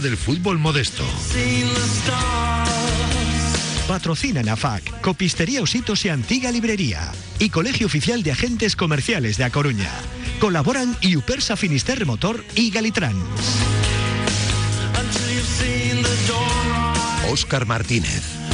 Del fútbol modesto. Patrocina AFAC, Copistería Ositos y Antigua Librería y Colegio Oficial de Agentes Comerciales de A Coruña. Colaboran Iupersa Finisterre Motor y Galitrans. Óscar Martínez.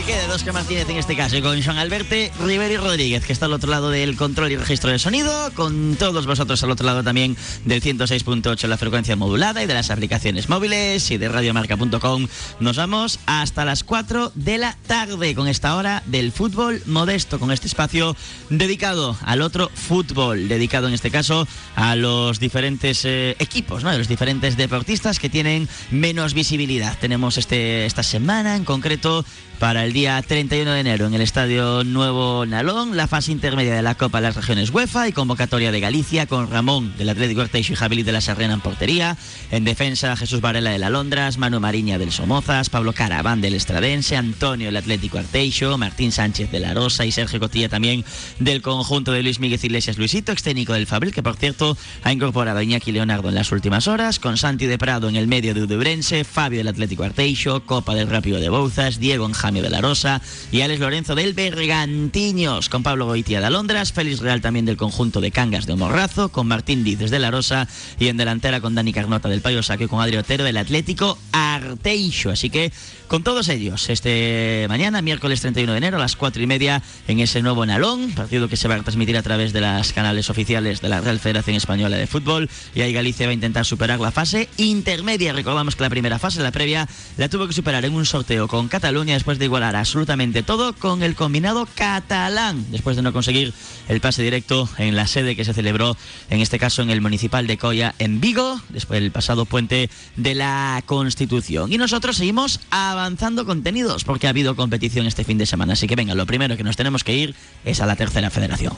Que quede de Oscar Martínez en este caso, y con Joan Alberte Riveri Rodríguez, que está al otro lado del control y registro de sonido, con todos vosotros al otro lado también del 106.8 la frecuencia modulada y de las aplicaciones móviles y de radiomarca.com. Nos vamos hasta las 4 de la tarde con esta hora del fútbol modesto, con este espacio dedicado al otro fútbol, dedicado en este caso a los diferentes eh, equipos, ¿no? a los diferentes deportistas que tienen menos visibilidad. Tenemos este, esta semana en concreto para el día 31 de enero en el Estadio Nuevo Nalón, la fase intermedia de la Copa de las Regiones UEFA y convocatoria de Galicia con Ramón del Atlético Arteixo y Javier de la Sarrena en portería. En defensa, Jesús Varela de la Londras, Manu Mariña del Somozas, Pablo Caraván del Estradense, Antonio del Atlético Arteixo, Martín Sánchez de la Rosa y Sergio Cotilla también del conjunto de Luis Miguel Iglesias Luisito, extécnico del Fabril, que por cierto ha incorporado a Iñaki Leonardo en las últimas horas, con Santi de Prado en el medio de Udebrense, Fabio del Atlético Arteixo, Copa del Rápido de Bouzas, Diego Enjamio de la Rosa y Alex Lorenzo del Bergantiños, con Pablo Goitia de Alondras, Félix Real también del conjunto de Cangas de Morrazo, con Martín Díez de la Rosa y en delantera con Dani Carnota del Payo Saque con Adri Otero del Atlético Arteixo. Así que con todos ellos, este mañana, miércoles 31 de enero, a las 4 y media, en ese nuevo Nalón, partido que se va a transmitir a través de las canales oficiales de la Real Federación Española de Fútbol. Y ahí Galicia va a intentar superar la fase intermedia. Recordamos que la primera fase, la previa, la tuvo que superar en un sorteo con Cataluña después de igualar absolutamente todo con el combinado catalán, después de no conseguir el pase directo en la sede que se celebró, en este caso en el Municipal de Coya, en Vigo, después del pasado puente de la Constitución. Y nosotros seguimos avanzando contenidos porque ha habido competición este fin de semana. Así que venga, lo primero que nos tenemos que ir es a la tercera federación.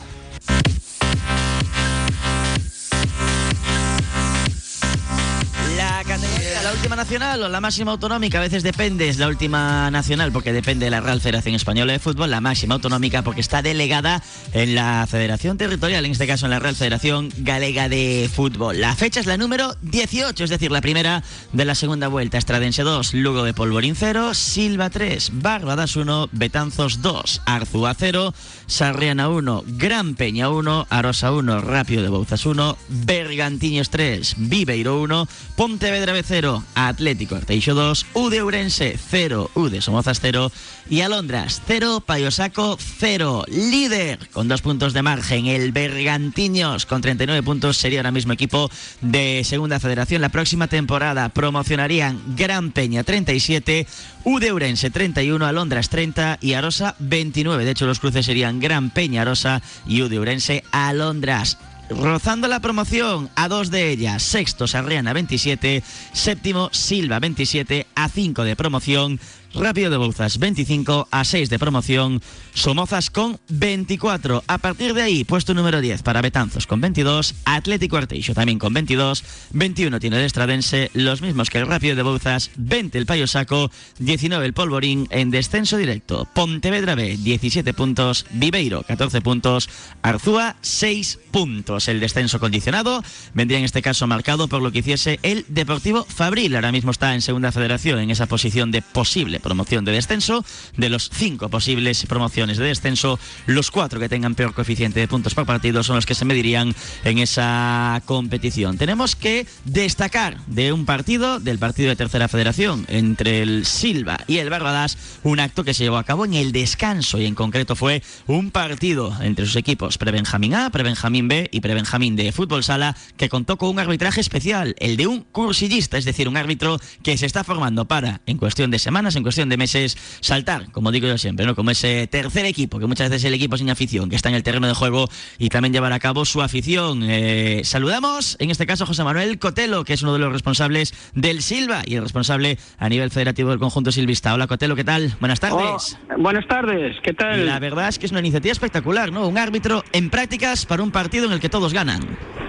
Nacional o la máxima autonómica, a veces depende, es la última nacional porque depende de la Real Federación Española de Fútbol, la máxima autonómica porque está delegada en la Federación Territorial, en este caso en la Real Federación Galega de Fútbol. La fecha es la número 18, es decir, la primera de la segunda vuelta. Estradense 2, Lugo de Polvorín 0, Silva 3, Barbadas 1, Betanzos 2, Arzúa 0, Sarriana 1, Gran Peña 1, Arosa 1, Rápido de Bouzas 1, Bergantiños 3, Viveiro 1, Pontevedra B 0, Atlético Arteixo 2, Ude Urense 0, Ude Somozas 0 y Alondras 0, Payosaco 0. Líder con dos puntos de margen, el Bergantiños con 39 puntos sería ahora mismo equipo de Segunda Federación. La próxima temporada promocionarían Gran Peña 37, Ude Urense 31, Alondras 30 y Arosa 29. De hecho, los cruces serían Gran Peña Arosa y Ude Urense Alondras. Rozando la promoción a dos de ellas, sexto Sarriana 27, séptimo Silva 27, a 5 de promoción, Rápido de Bouzas 25, a 6 de promoción, Somozas con 24. A partir de ahí, puesto número 10 para Betanzos con 22, Atlético Arteixo también con 22, 21 tiene el Estradense, los mismos que el Rápido de Bouzas, 20 el Payo Saco, 19 el Polvorín en descenso directo, Pontevedra B 17 puntos, Viveiro 14 puntos, Arzúa 6 puntos. El descenso condicionado vendría en este caso marcado por lo que hiciese el Deportivo Fabril. Ahora mismo está en segunda federación en esa posición de posible promoción de descenso. De los cinco posibles promociones de descenso, los cuatro que tengan peor coeficiente de puntos por partido son los que se medirían en esa competición. Tenemos que destacar de un partido, del partido de tercera federación, entre el Silva y el Barbadas, un acto que se llevó a cabo en el descanso y en concreto fue un partido entre sus equipos Prebenjamín A, Prebenjamín B y Prebenjamín de Fútbol Sala que contó con un arbitraje especial, el de un cursillista, es decir, un árbitro que se está formando para, en cuestión de semanas, en de meses, saltar, como digo yo siempre, ¿no? Como ese tercer equipo, que muchas veces es el equipo sin afición, que está en el terreno de juego y también llevar a cabo su afición. Eh, saludamos, en este caso, a José Manuel Cotelo, que es uno de los responsables del Silva y el responsable a nivel federativo del conjunto silvista. Hola, Cotelo, ¿qué tal? Buenas tardes. Oh, buenas tardes, ¿qué tal? La verdad es que es una iniciativa espectacular, ¿no? Un árbitro en prácticas para un partido en el que todos ganan.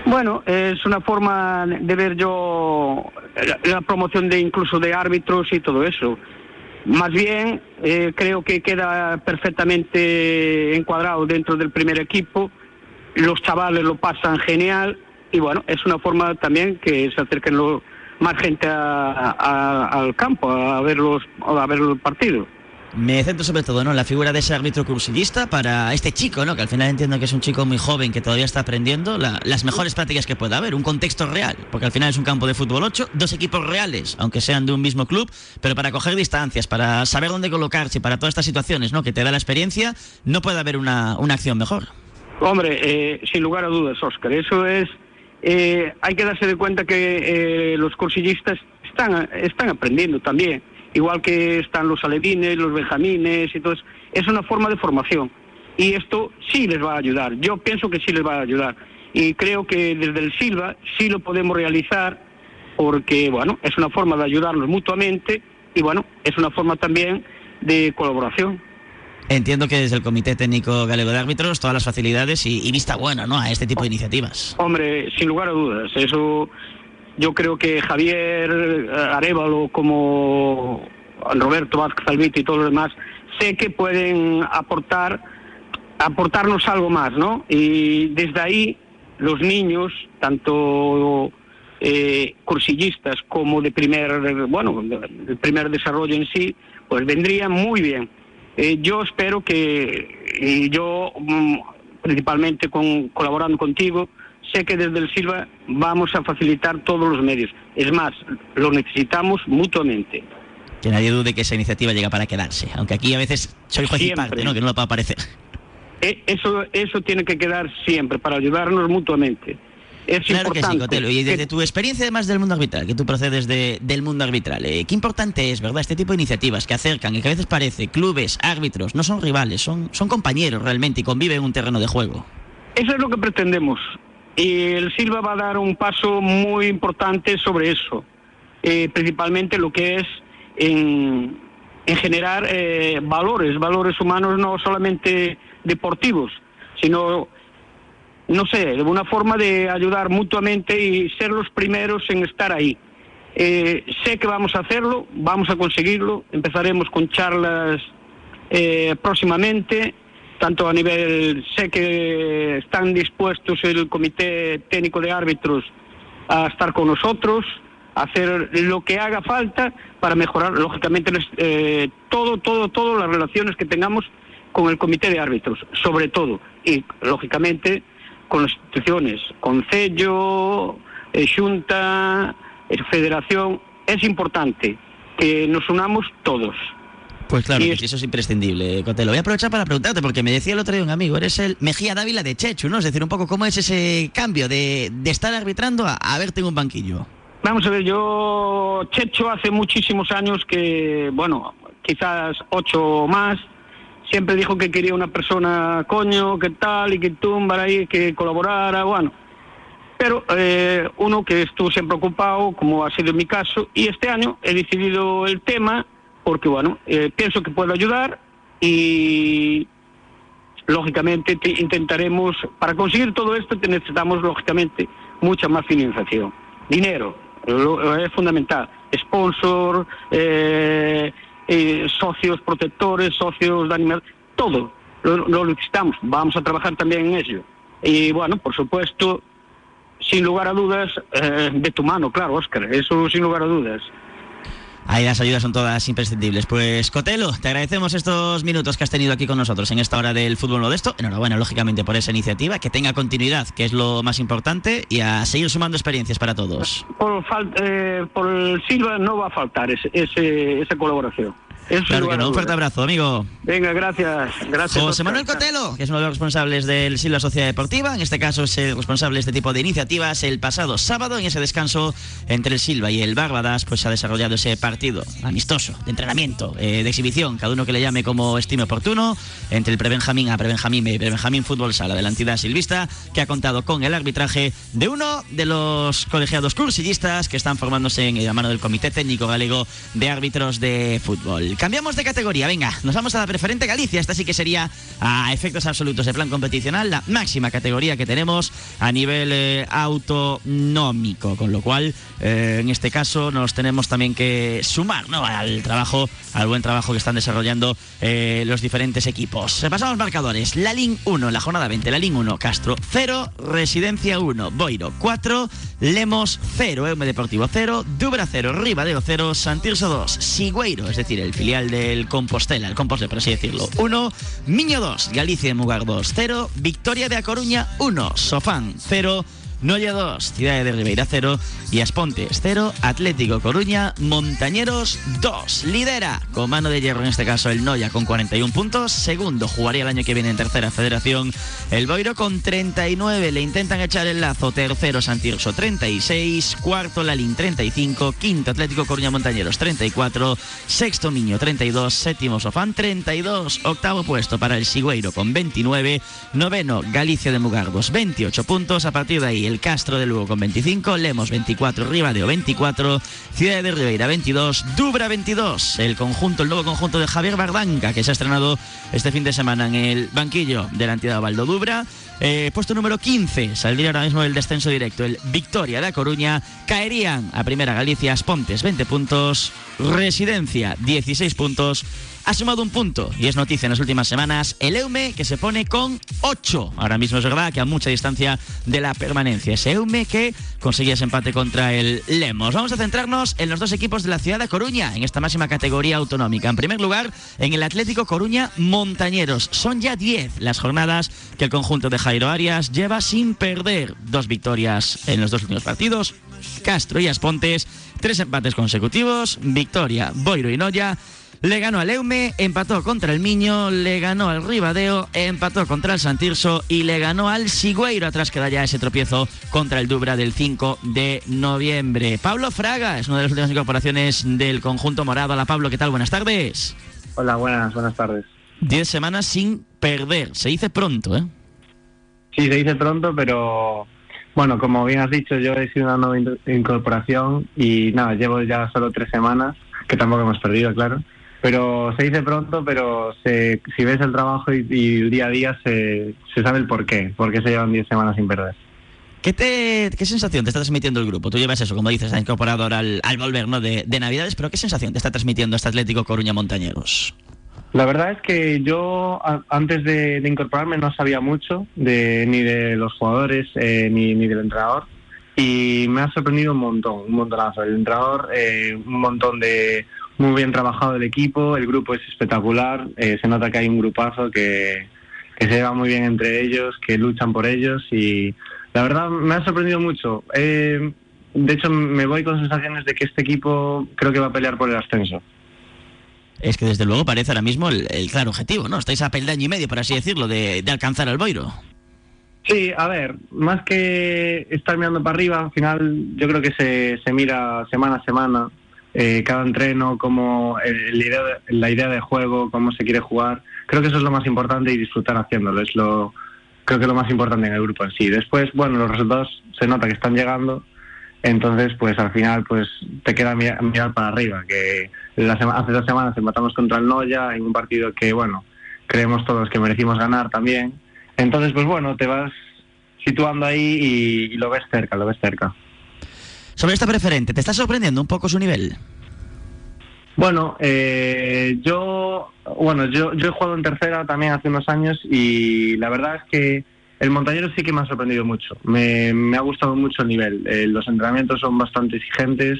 Bueno, es una forma de ver yo la, la promoción de incluso de árbitros y todo eso. Más bien, eh, creo que queda perfectamente encuadrado dentro del primer equipo. Los chavales lo pasan genial y bueno, es una forma también que se acerquen lo- más gente a- al campo a ver los a ver el partido. Me centro sobre todo ¿no? en la figura de ese árbitro cursillista para este chico, ¿no? que al final entiendo que es un chico muy joven que todavía está aprendiendo la- las mejores prácticas que pueda haber, un contexto real, porque al final es un campo de fútbol 8, dos equipos reales, aunque sean de un mismo club, pero para coger distancias, para saber dónde colocarse, para todas estas situaciones ¿no? que te da la experiencia, no puede haber una, una acción mejor. Hombre, eh, sin lugar a dudas, Óscar, eso es. eh, hay que darse de cuenta que eh, los cursillistas están, están aprendiendo también, igual que están los alevines, los benjamines y todo eso. Es una forma de formación y esto sí les va a ayudar. Yo pienso que sí les va a ayudar y creo que desde el Silva sí lo podemos realizar porque, bueno, es una forma de ayudarnos mutuamente y, bueno, es una forma también de colaboración. Entiendo que desde el Comité Técnico Galego de Árbitros todas las facilidades y, y vista buena ¿no? a este tipo de iniciativas. Hombre, sin lugar a dudas, eso yo creo que Javier eh, Arevalo como Roberto Vázquez Albite y todos los demás sé que pueden aportar aportarnos algo más, ¿no? Y desde ahí los niños, tanto eh, cursillistas como de primer, bueno, de primer desarrollo en sí, pues vendrían muy bien. Eh, yo espero que, y yo mm, principalmente con, colaborando contigo, sé que desde el Silva vamos a facilitar todos los medios. Es más, lo necesitamos mutuamente. Que nadie dude que esa iniciativa llega para quedarse, aunque aquí a veces soy juez y Siempre. parte, ¿no? que no lo pueda parecer. E- Eso, eso tiene que quedar siempre para ayudarnos mutuamente. Es Claro que importante. sí, Cotelo. Y desde que- tu experiencia además del mundo arbitral, que tú procedes de- del mundo arbitral, eh, qué importante es, ¿verdad? Este tipo de iniciativas que acercan y que a veces parece clubes, árbitros, no son rivales, son, son compañeros realmente y conviven en un terreno de juego. Eso es lo que pretendemos. Y el Silva va a dar un paso muy importante sobre eso. Eh, principalmente lo que es en, en generar eh, valores, valores humanos no solamente deportivos, sino, no sé, una forma de ayudar mutuamente y ser los primeros en estar ahí. Eh, sé que vamos a hacerlo, vamos a conseguirlo, empezaremos con charlas eh, próximamente, tanto a nivel, sé que están dispuestos el Comité Técnico de Árbitros a estar con nosotros, a hacer lo que haga falta para mejorar, lógicamente, eh, todo, todo, todo las relaciones que tengamos con el Comité de Árbitros, sobre todo, y lógicamente con las instituciones, Concello, eh, Xunta, eh, Federación, es importante que nos unamos todos. Pues claro, Y eso es imprescindible, Cotelo. Voy a aprovechar para preguntarte, porque me decía el otro día un amigo, eres el Mejía Dávila de Chechu, ¿no? Es decir, un poco cómo es ese cambio de, de estar arbitrando a, a verte en un banquillo. Vamos a ver, yo, Checho, hace muchísimos años que, bueno, quizás ocho o más, siempre dijo que quería una persona, coño, que tal, y que tumbar ahí, que colaborara, bueno. Pero eh, uno que estuvo siempre ocupado, como ha sido mi caso, y este año he decidido el tema porque, bueno, eh, pienso que puedo ayudar y lógicamente te- intentaremos, para conseguir todo esto te necesitamos lógicamente mucha más financiación. Dinero, lo- es fundamental. Sponsor, eh, eh, socios protectores, socios de animal, todo lo, lo necesitamos. Vamos a trabajar también en ello. Y bueno, por supuesto, sin lugar a dudas, eh, de tu mano, claro, Óscar, eso sin lugar a dudas. Ahí las ayudas son todas imprescindibles. Pues Cotelo, te agradecemos estos minutos que has tenido aquí con nosotros en esta hora del fútbol modesto. Enhorabuena, lógicamente, por esa iniciativa, que tenga continuidad, que es lo más importante, y a seguir sumando experiencias para todos. Por, eh, Silva no va a faltar ese- esa colaboración. Eso Claro que no, un fuerte abrazo, amigo. Venga, gracias. gracias José. Manuel Cotelo, que es uno de los responsables del Silva Sociedad Deportiva, en este caso es el responsable de este tipo de iniciativas. El pasado sábado, en ese descanso entre el Silva y el Bárbadas, pues se ha desarrollado ese partido amistoso, de entrenamiento, eh, de exhibición, cada uno que le llame como estime oportuno, entre el Prebenjamín A, Prebenjamín y Prebenjamín Fútbol Sala de la entidad silvista, que ha contado con el arbitraje de uno de los colegiados cursillistas que están formándose en la mano del Comité Técnico Galego de Árbitros de Fútbol. Cambiamos de categoría, venga, nos vamos a la preferente Galicia. Esta sí que sería a efectos absolutos de plan competicional la máxima categoría que tenemos a nivel eh, autonómico, con lo cual eh, en este caso nos tenemos también que sumar ¿no? al trabajo, al buen trabajo que están desarrollando eh, los diferentes equipos. Repasamos marcadores. La LIN 1, la jornada 20, la LIN 1, Castro 0, Residencia 1, Boiro 4, Lemos 0, Eume Deportivo 0, Dubra 0, Ribadeo 0, Santirso 2, Sigüeiro, es decir, el filial del Compostela, el Composte, por así decirlo, 1, Miño 2, Galicia de Mugar 2, 0, Victoria de A Coruña 1, Sofán 0, Noya 2, Ciudad de Ribeira 0 y Aspontes 0, Atlético Coruña, Montañeros 2. Lidera con mano de hierro en este caso el Noya con 41 puntos. Segundo, jugaría el año que viene en tercera federación el Boiro con 39. Le intentan echar el lazo. Tercero, Santirso 36. Cuarto, Lalín 35. Quinto, Atlético Coruña Montañeros 34. Sexto, Miño 32. Séptimo, Sofán 32. Octavo puesto para el Sigüeiro con 29. Noveno, Galicia de Mugardos 28 puntos. A partir de ahí, el Castro de Lugo con 25, Lemos 24, Ribadeo 24, Ciudad de Ribeira 22, Dubra 22. El conjunto, el nuevo conjunto de Javier Bardanca, que se ha estrenado este fin de semana en el banquillo de la entidad Dubra. Eh, puesto número 15, saldría ahora mismo el descenso directo. El Victoria de A Coruña caerían a Primera Galicia, Pontes 20 puntos, Residencia 16 puntos ha sumado un punto y es noticia en las últimas semanas el Eume que se pone con 8. Ahora mismo es verdad que a mucha distancia de la permanencia. Ese Eume que conseguía ese empate contra el Lemos. Vamos a centrarnos en los dos equipos de la ciudad de Coruña en esta máxima categoría autonómica. En primer lugar, en el Atlético Coruña Montañeros. Son ya 10 las jornadas que el conjunto de Jairo Arias lleva sin perder. Dos victorias en los dos últimos partidos. Castro y Aspontes, tres empates consecutivos. Victoria, Boiro y Noya le ganó al Eume, empató contra el Miño, le ganó al Ribadeo, empató contra el Santirso y le ganó al Sigüeiro. Atrás queda ya ese tropiezo contra el Dubra del 5 de noviembre. Pablo Fraga es una de las últimas incorporaciones del conjunto morado. Hola Pablo, ¿qué tal? Buenas tardes. Hola, buenas, buenas tardes. Diez semanas sin perder. Se dice pronto, ¿eh? Sí, se dice pronto, pero bueno, como bien has dicho, yo he sido una nueva incorporación y nada, llevo ya solo tres semanas, que tampoco hemos perdido, claro pero se dice pronto, pero si ves el trabajo y, el día a día se, sabe el por qué, por qué se llevan 10 semanas sin perder. ¿Qué, te, ¿Qué sensación te está transmitiendo el grupo? Tú llevas eso, como dices, ha incorporado ahora al, volver ¿no? de, Navidades, pero ¿qué sensación te está transmitiendo este Atlético Coruña Montañeros? La verdad es que yo antes de, incorporarme no sabía mucho de, ni de los jugadores eh, ni, ni, del entrenador y me ha sorprendido un montón, un montonazo. El entrenador, eh, un montón de muy bien trabajado el equipo, el grupo es espectacular, eh, se nota que hay un grupazo que, se lleva muy bien entre ellos, que luchan por ellos y la verdad me ha sorprendido mucho. Eh, de hecho, me voy con sensaciones de que este equipo creo que va a pelear por el ascenso. Es que desde luego parece ahora mismo el, claro objetivo, ¿no? Estáis a peldaño y medio, por así decirlo, de, de alcanzar al Boiro. Sí, a ver, más que estar mirando para arriba, al final yo creo que se, se mira semana a semana eh, cada entreno, como la, idea de, la idea de juego, cómo se quiere jugar. Creo que eso es lo más importante y disfrutar haciéndolo. Es lo, creo que lo más importante en el grupo en sí. Después, bueno, los resultados se nota que están llegando. Entonces, pues al final, pues te queda mirar, para arriba. Que hace dos semanas empatamos contra el Noya en un partido que, bueno, creemos todos que merecimos ganar también. Entonces, pues bueno, te vas situando ahí y lo ves cerca, lo ves cerca. Sobre esta preferente, ¿te está sorprendiendo un poco su nivel? Bueno, eh, yo, bueno, yo, yo he jugado en tercera también hace unos años y la verdad es que el montañero sí que me ha sorprendido mucho. Me, ha gustado mucho el nivel. Eh, los entrenamientos son bastante exigentes.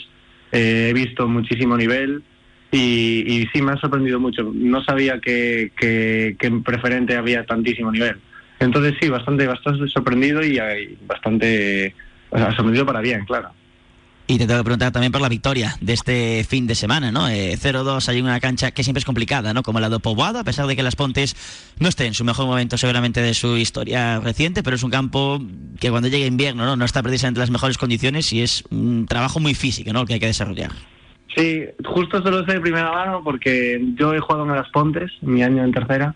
Eh, he visto muchísimo nivel y, sí me ha sorprendido mucho. No sabía que, que, en preferente había tantísimo nivel. Entonces sí, bastante, bastante sorprendido y, bastante, o sorprendido para bien, claro. Y te tengo que preguntar también por la victoria de este fin de semana, ¿no? 0-2 eh, hay una cancha que siempre es complicada, ¿no? Como la de Poboado, a pesar de que Las Pontes no esté en su mejor momento seguramente de su historia reciente, pero es un campo que cuando llegue invierno, ¿no? No está precisamente en las mejores condiciones y es un trabajo muy físico, ¿no? El que hay que desarrollar. Sí, justo esto lo de primera mano porque yo he jugado en Las Pontes, mi año en tercera,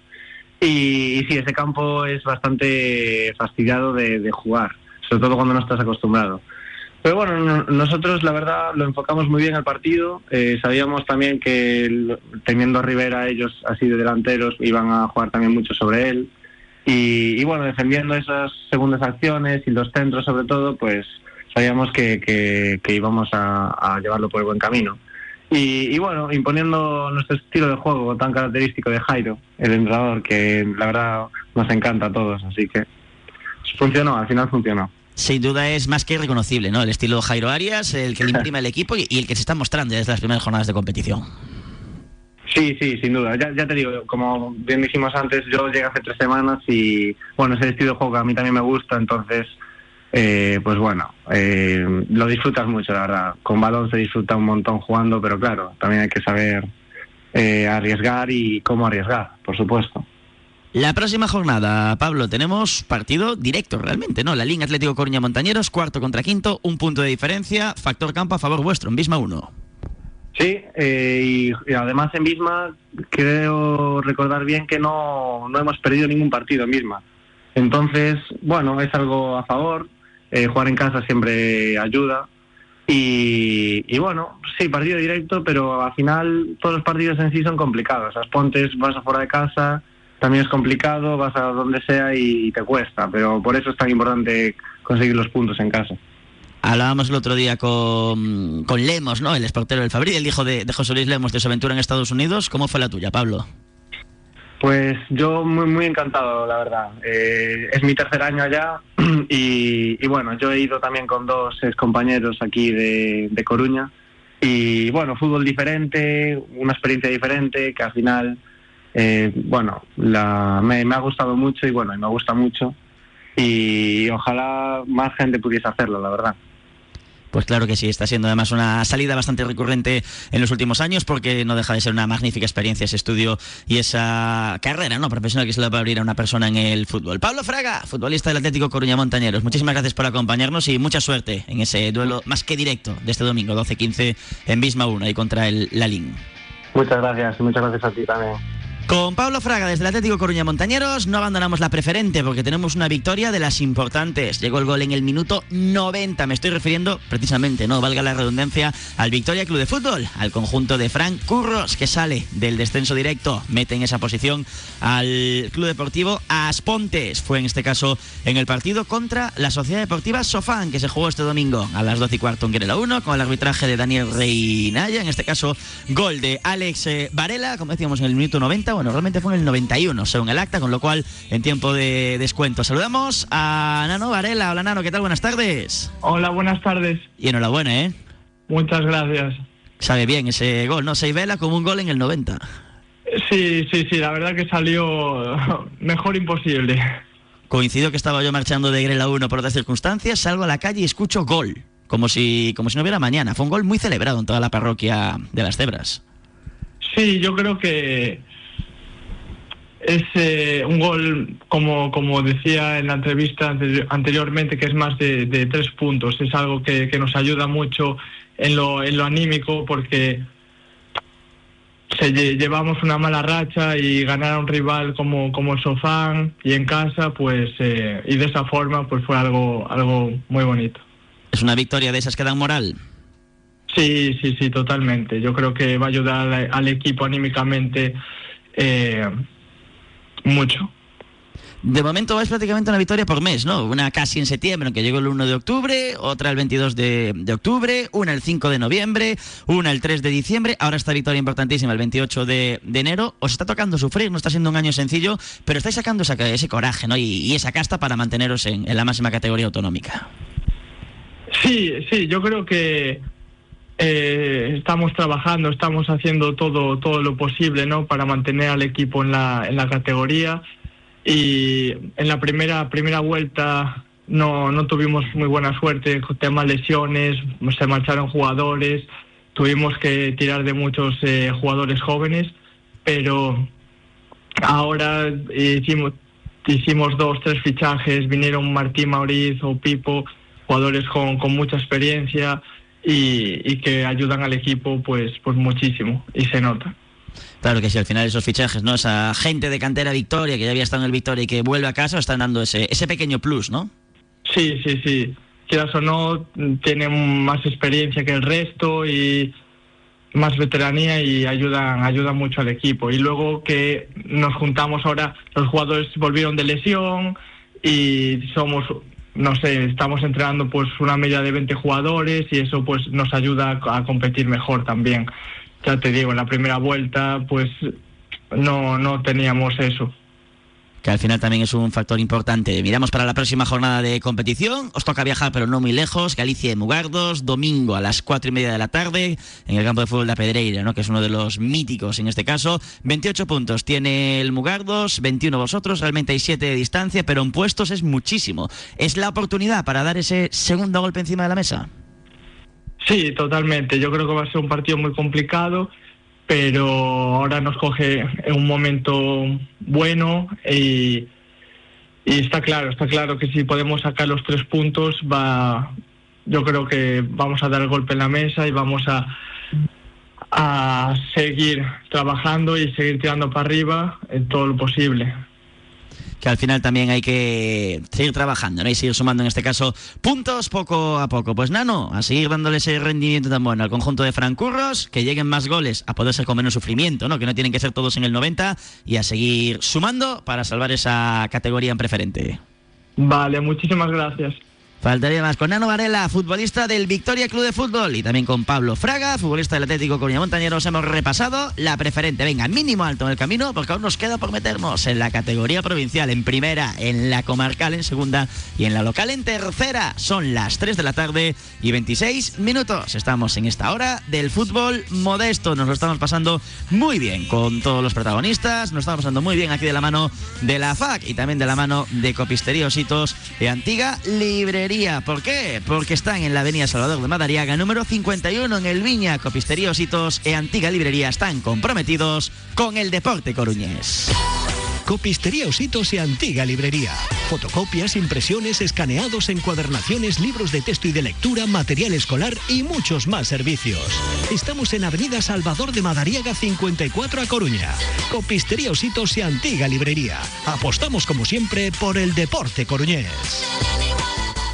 y, sí, ese campo es bastante fastidiado de jugar, sobre todo cuando no estás acostumbrado. Pero bueno, nosotros la verdad lo enfocamos muy bien al partido. Eh, sabíamos también que teniendo a Rivera ellos así de delanteros iban a jugar también mucho sobre él. Y, bueno, defendiendo esas segundas acciones y los centros sobre todo, pues sabíamos que, íbamos a, llevarlo por el buen camino. Y, bueno, imponiendo nuestro estilo de juego tan característico de Jairo, el entrenador, que la verdad nos encanta a todos, así que funcionó, al final funcionó. Sin duda es más que reconocible, ¿no? El estilo Jairo Arias, el que le imprima el equipo y, el que se está mostrando desde las primeras jornadas de competición. Sí, sí, sin duda. Ya, te digo, como bien dijimos antes, yo llegué hace tres semanas y, bueno, ese estilo de juego que a mí también me gusta, entonces, eh, pues bueno, eh, lo disfrutas mucho, la verdad. Con balón se disfruta un montón jugando, pero claro, también hay que saber eh, arriesgar y cómo arriesgar, por supuesto. La próxima jornada, Pablo, tenemos partido directo realmente, ¿no? La Liga Atlético Coruña Montañeros, cuarto contra quinto, un punto de diferencia, factor campo a favor vuestro, en Bisma 1. Sí, eh, y, además en Bisma creo recordar bien que no, no hemos perdido ningún partido en Bisma. Entonces, bueno, es algo a favor. Eh, jugar en casa siempre ayuda. Y, y, bueno, sí, partido directo, pero al final todos los partidos en sí son complicados. Las Pontes vas afuera de casa, también es complicado, vas a donde sea y te cuesta. Pero por eso es tan importante conseguir los puntos en casa. Hablábamos el otro día con, con Lemos, ¿no? El esportero del Fabril, el hijo de, José Luis Lemos de su aventura en Estados Unidos. ¿Cómo fue la tuya, Pablo? Pues yo muy muy encantado, la verdad. Eh, es mi tercer año allá y, bueno, yo he ido también con dos compañeros aquí de, Coruña y bueno, fútbol diferente, una experiencia diferente que al final, eh, bueno, la, me, me, ha gustado mucho y bueno, me gusta mucho y ojalá más gente pudiese hacerlo, la verdad. Pues claro que sí, está siendo además una salida bastante recurrente en los últimos años porque no deja de ser una magnífica experiencia ese estudio y esa carrera no profesional que se le va a abrir a una persona en el fútbol. Pablo Fraga, futbolista del Atlético Coruña Montañeros, muchísimas gracias por acompañarnos y mucha suerte en ese duelo más que directo de este domingo 12-15 en Bisma 1 y contra el Lalín. Muchas gracias y muchas gracias a ti también. Con Pablo Fraga desde el Atlético Coruña Montañeros no abandonamos la preferente porque tenemos una victoria de las importantes. Llegó el gol en el minuto 90. Me estoy refiriendo precisamente, no valga la redundancia, al Victoria Club de Fútbol, al conjunto de Frank Curros que sale del descenso directo, mete en esa posición al Club Deportivo Aspontes. Fue en este caso en el partido contra la Sociedad Deportiva Sofán que se jugó este domingo a las 12 y cuarto en la 1 con el arbitraje de Daniel Reinaya. En este caso, gol de Alex eh, Varela, como decíamos en el minuto 90 bueno, realmente fue en el 91, según el acta, con lo cual en tiempo de descuento. Saludamos a Nano Varela. Hola Nano, ¿qué tal? Buenas tardes. Hola, buenas tardes. Y enhorabuena, ¿eh? Muchas gracias. Sabe bien ese gol, ¿no? Se vela como un gol en el 90. Sí, sí, sí, la verdad que salió mejor imposible. Coincido que estaba yo marchando de Grela 1 por otras circunstancias, salgo a la calle y escucho gol, como si, como si no hubiera mañana. Fue un gol muy celebrado en toda la parroquia de las Cebras. Sí, yo creo que es eh, un gol, como, como decía en la entrevista anteriormente, que es más de, tres puntos. Es algo que, nos ayuda mucho en lo, en lo anímico porque se, llevamos una mala racha y ganar a un rival como, como el Sofán y en casa, pues, eh, y de esa forma, pues fue algo, algo muy bonito. ¿Es una victoria de esas que dan moral? Sí, sí, sí, totalmente. Yo creo que va a ayudar al, equipo anímicamente. Eh, mucho. De momento es prácticamente una victoria por mes, ¿no? Una casi en septiembre, que llegó el 1 de octubre, otra el 22 de, octubre, una el 5 de noviembre, una el 3 de diciembre, ahora esta victoria importantísima el 28 de, enero. Os está tocando sufrir, no está siendo un año sencillo, pero estáis sacando ese, coraje, ¿no? Y, esa casta para manteneros en, la máxima categoría autonómica. Sí, sí, yo creo que eh, estamos trabajando, estamos haciendo todo, todo lo posible ¿no? para mantener al equipo en la, en la categoría. Y en la primera, primera vuelta no, no tuvimos muy buena suerte con temas lesiones, se marcharon jugadores, tuvimos que tirar de muchos eh, jugadores jóvenes, pero ahora hicimos, hicimos dos, tres fichajes, vinieron Martín Mauriz o Pipo, jugadores con, con mucha experiencia y, que ayudan al equipo pues, pues muchísimo y se nota. Claro que sí, al final esos fichajes, ¿no? Esa gente de cantera Victoria que ya había estado en el Victoria y que vuelve a casa están dando ese, ese pequeño plus, ¿no? Sí, sí, sí. quieras o no, tienen más experiencia que el resto y más veteranía y ayudan, ayudan mucho al equipo. Y luego que nos juntamos ahora, los jugadores volvieron de lesión y somos, no sé, estamos entrenando pues una media de 20 jugadores y eso pues nos ayuda a competir mejor también. Ya te digo, en la primera vuelta pues no, no teníamos eso que al final también es un factor importante. Miramos para la próxima jornada de competición. Os toca viajar, pero no muy lejos. Galicia de Mugardos, domingo a las cuatro y media de la tarde, en el campo de fútbol de Pedreira, ¿no? que es uno de los míticos en este caso. 28 puntos tiene el Mugardos, 21 vosotros, realmente hay 7 de distancia, pero en puestos es muchísimo. ¿Es la oportunidad para dar ese segundo golpe encima de la mesa? Sí, totalmente. Yo creo que va a ser un partido muy complicado pero ahora nos coge en un momento bueno y, está claro, está claro que si podemos sacar los tres puntos va, yo creo que vamos a dar el golpe en la mesa y vamos a, a seguir trabajando y seguir tirando para arriba en todo lo posible que al final también hay que seguir trabajando ¿no? y seguir sumando en este caso puntos poco a poco. Pues Nano, a seguir dándole ese rendimiento tan bueno al conjunto de Francurros, que lleguen más goles a poder ser con menos sufrimiento, ¿no? que no tienen que ser todos en el 90 y a seguir sumando para salvar esa categoría en preferente. Vale, muchísimas gracias. Faltaría más con Nano Varela, futbolista del Victoria Club de Fútbol, y también con Pablo Fraga, futbolista del Atlético Coruña Montañeros. Hemos repasado la preferente. Venga, mínimo alto en el camino, porque aún nos queda por meternos en la categoría provincial, en primera, en la comarcal en segunda y en la local en tercera. Son las 3 de la tarde y 26 minutos. Estamos en esta hora del fútbol modesto. Nos lo estamos pasando muy bien con todos los protagonistas. Nos estamos pasando muy bien aquí de la mano de la FAC y también de la mano de Copistería Ositos de Antigua ¿Por qué? Porque están en la avenida Salvador de Madariaga, número 51, en el Viña. Copistería Ositos e Antigua Librería están comprometidos con el deporte coruñés. Copistería Ositos y Antigua Librería. Fotocopias, impresiones, escaneados, encuadernaciones, libros de texto y de lectura, material escolar y muchos más servicios. Estamos en Avenida Salvador de Madariaga 54 a Coruña. Copistería Ositos y Antigua Librería. Apostamos como siempre por el deporte coruñés.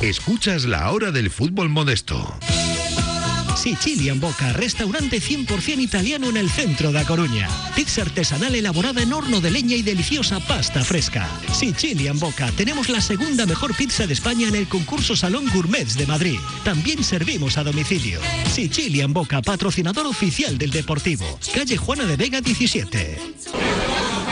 Escuchas la hora del fútbol modesto. Sicilian Boca, restaurante 100% italiano en el centro de A Coruña. Pizza artesanal elaborada en horno de leña y deliciosa pasta fresca. Sicilian Boca, tenemos la segunda mejor pizza de España en el concurso Salón Gourmets de Madrid. También servimos a domicilio. Sicilian Boca, patrocinador oficial del Deportivo. Calle Juana de Vega 17.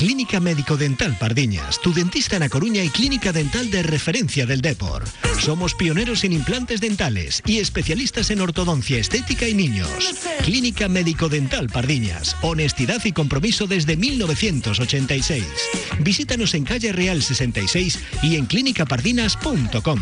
Clínica Médico Dental Pardiñas, tu dentista en A Coruña y clínica dental de referencia del Depor. Somos pioneros en implantes dentales y especialistas en ortodoncia estética y niños. Clínica Médico Dental Pardiñas, honestidad y compromiso desde 1986. Visítanos en calle Real 66 y en clínicapardinas.com.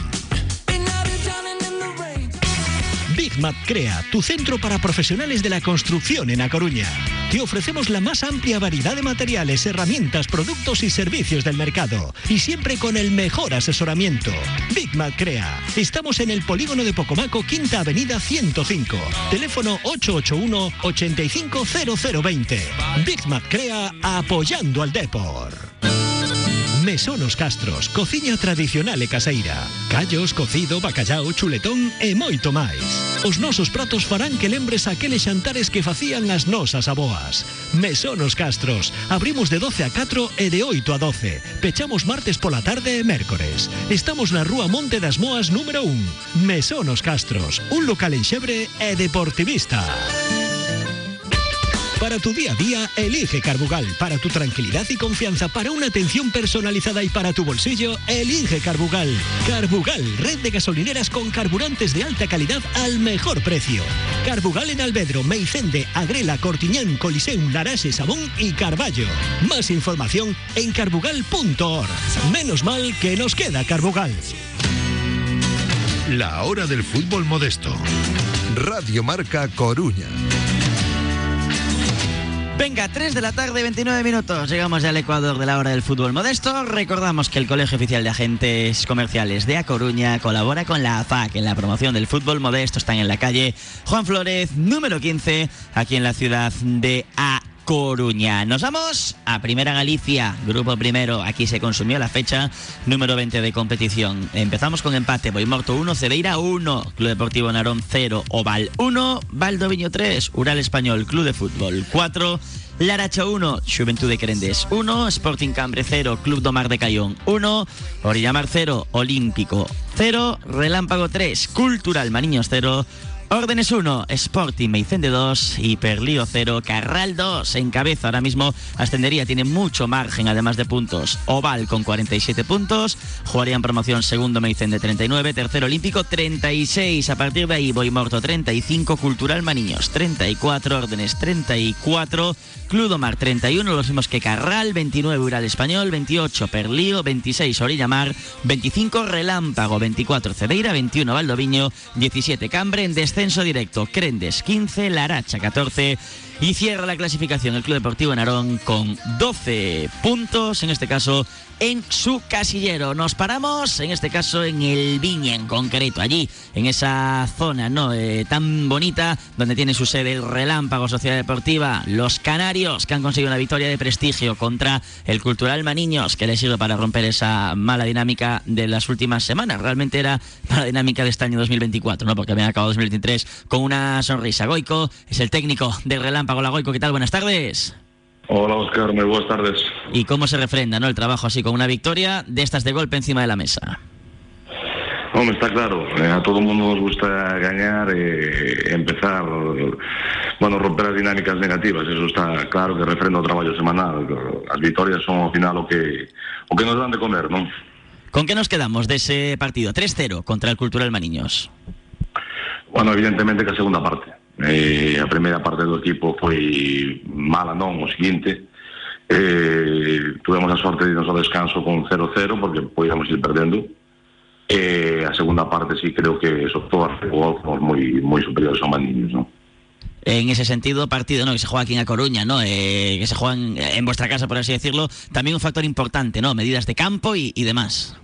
Big Mat Crea, tu centro para profesionales de la construcción en A Coruña. Te ofrecemos la más amplia variedad de materiales, herramientas, productos y servicios del mercado. Y siempre con el mejor asesoramiento. Big Mat Crea. Estamos en el polígono de Pocomaco, Quinta Avenida 105. Teléfono 881-850020. Big Mat Crea apoyando al Depor. Mesonos Castros, cociña tradicional e caseira. Callos, cocido, bacallao, chuletón e moito máis. Os nosos pratos farán que lembres aqueles xantares que facían as nosas aboas. Mesonos Castros, abrimos de 12 a 4 e de 8 a 12. Pechamos martes pola tarde e mércores. Estamos na Rúa Monte das Moas número 1. Mesonos Castros, un local en Xebre e deportivista. Para tu día a día, elige Carbugal. Para tu tranquilidad y confianza, para una atención personalizada y para tu bolsillo, elige Carbugal. Carbugal, red de gasolineras con carburantes de alta calidad al mejor precio. Carbugal en Albedro, Meicende, Agrela, Cortiñán, Coliseum, Larache, Sabón y Carballo. Más información en carbugal.org. Menos mal que nos queda Carbugal. La hora del fútbol modesto. Radio Marca Coruña. Venga, 3 de la tarde, 29 minutos. Llegamos ya al Ecuador de la hora del fútbol modesto. Recordamos que el Colegio Oficial de Agentes Comerciales de A Coruña colabora con la AFAC en la promoción del fútbol modesto. Están en la calle Juan Flores, número 15, aquí en la ciudad de A Coruña. Nos vamos a Primera Galicia, grupo primero. Aquí se consumió la fecha número 20 de competición. Empezamos con empate. Boimorto 1, Cedeira 1, Club Deportivo Narón 0, Oval 1, Valdoviño 3, Ural Español, Club de Fútbol 4. Laracha 1, Juventud de Querendes 1, Sporting Cambre 0, Club Domar de Cayón 1, Orillamar 0, Olímpico 0, Relámpago 3, Cultural Maniños 0, Órdenes 1, Sporting Meicende 2 y Perlío 0, Carral 2 en cabeza ahora mismo ascendería, tiene mucho margen además de puntos. Oval con 47 puntos, jugaría en promoción segundo Meicende 39, tercero Olímpico 36, a partir de ahí Boimorto 35, Cultural Maniños 34, Órdenes 34, Cludomar 31, los mismos que Carral, 29 Ural Español, 28 Perlío, 26 Orillamar, 25 Relámpago, 24 Cedeira, 21 Valdoviño, 17 Cambre en descenso directo, Crendes 15, Laracha 14 y cierra la clasificación el Club Deportivo Narón con 12 puntos, en este caso en su casillero. Nos paramos, en este caso en el Viña en concreto, allí, en esa zona no Eh, tan bonita, donde tiene su sede el Relámpago Sociedad Deportiva, los Canarios, que han conseguido una victoria de prestigio contra el Cultural Maniños, que les sirve para romper esa mala dinámica de las últimas semanas. Realmente era mala dinámica de este año 2024, ¿no? Porque habían acabado 2023 con una sonrisa. Goico es el técnico del Relámpago. La Goico, ¿qué tal? Buenas tardes. Hola Oscar, muy buenas tardes. ¿Y cómo se refrenda ¿no? el trabajo así con una victoria de estas de golpe encima de la mesa? Hombre, está claro, eh, a todo el mundo nos gusta ganar, eh, empezar, bueno, romper las dinámicas negativas, eso está claro que refrenda o traballo semanal. As vitorias son ao final o que, o que nos dan de comer, non? ¿Con qué nos quedamos de ese partido? 3-0 contra el Cultural Maniños. Bueno, evidentemente que a segunda parte. Eh, a primeira parte do equipo foi mala non, o seguinte. Eh, tuvemos a sorte de irnos ao descanso con 0-0 porque podíamos ir perdendo. Eh, a segunda parte sí creo que sobre todo fomos moi, moi superiores ao Maniños? En ese sentido, partido ¿no? que se juega aquí en A Coruña, ¿no? Eh, que se juegan en vuestra casa, por así decirlo, también un factor importante, ¿no? Medidas de campo y, y demás.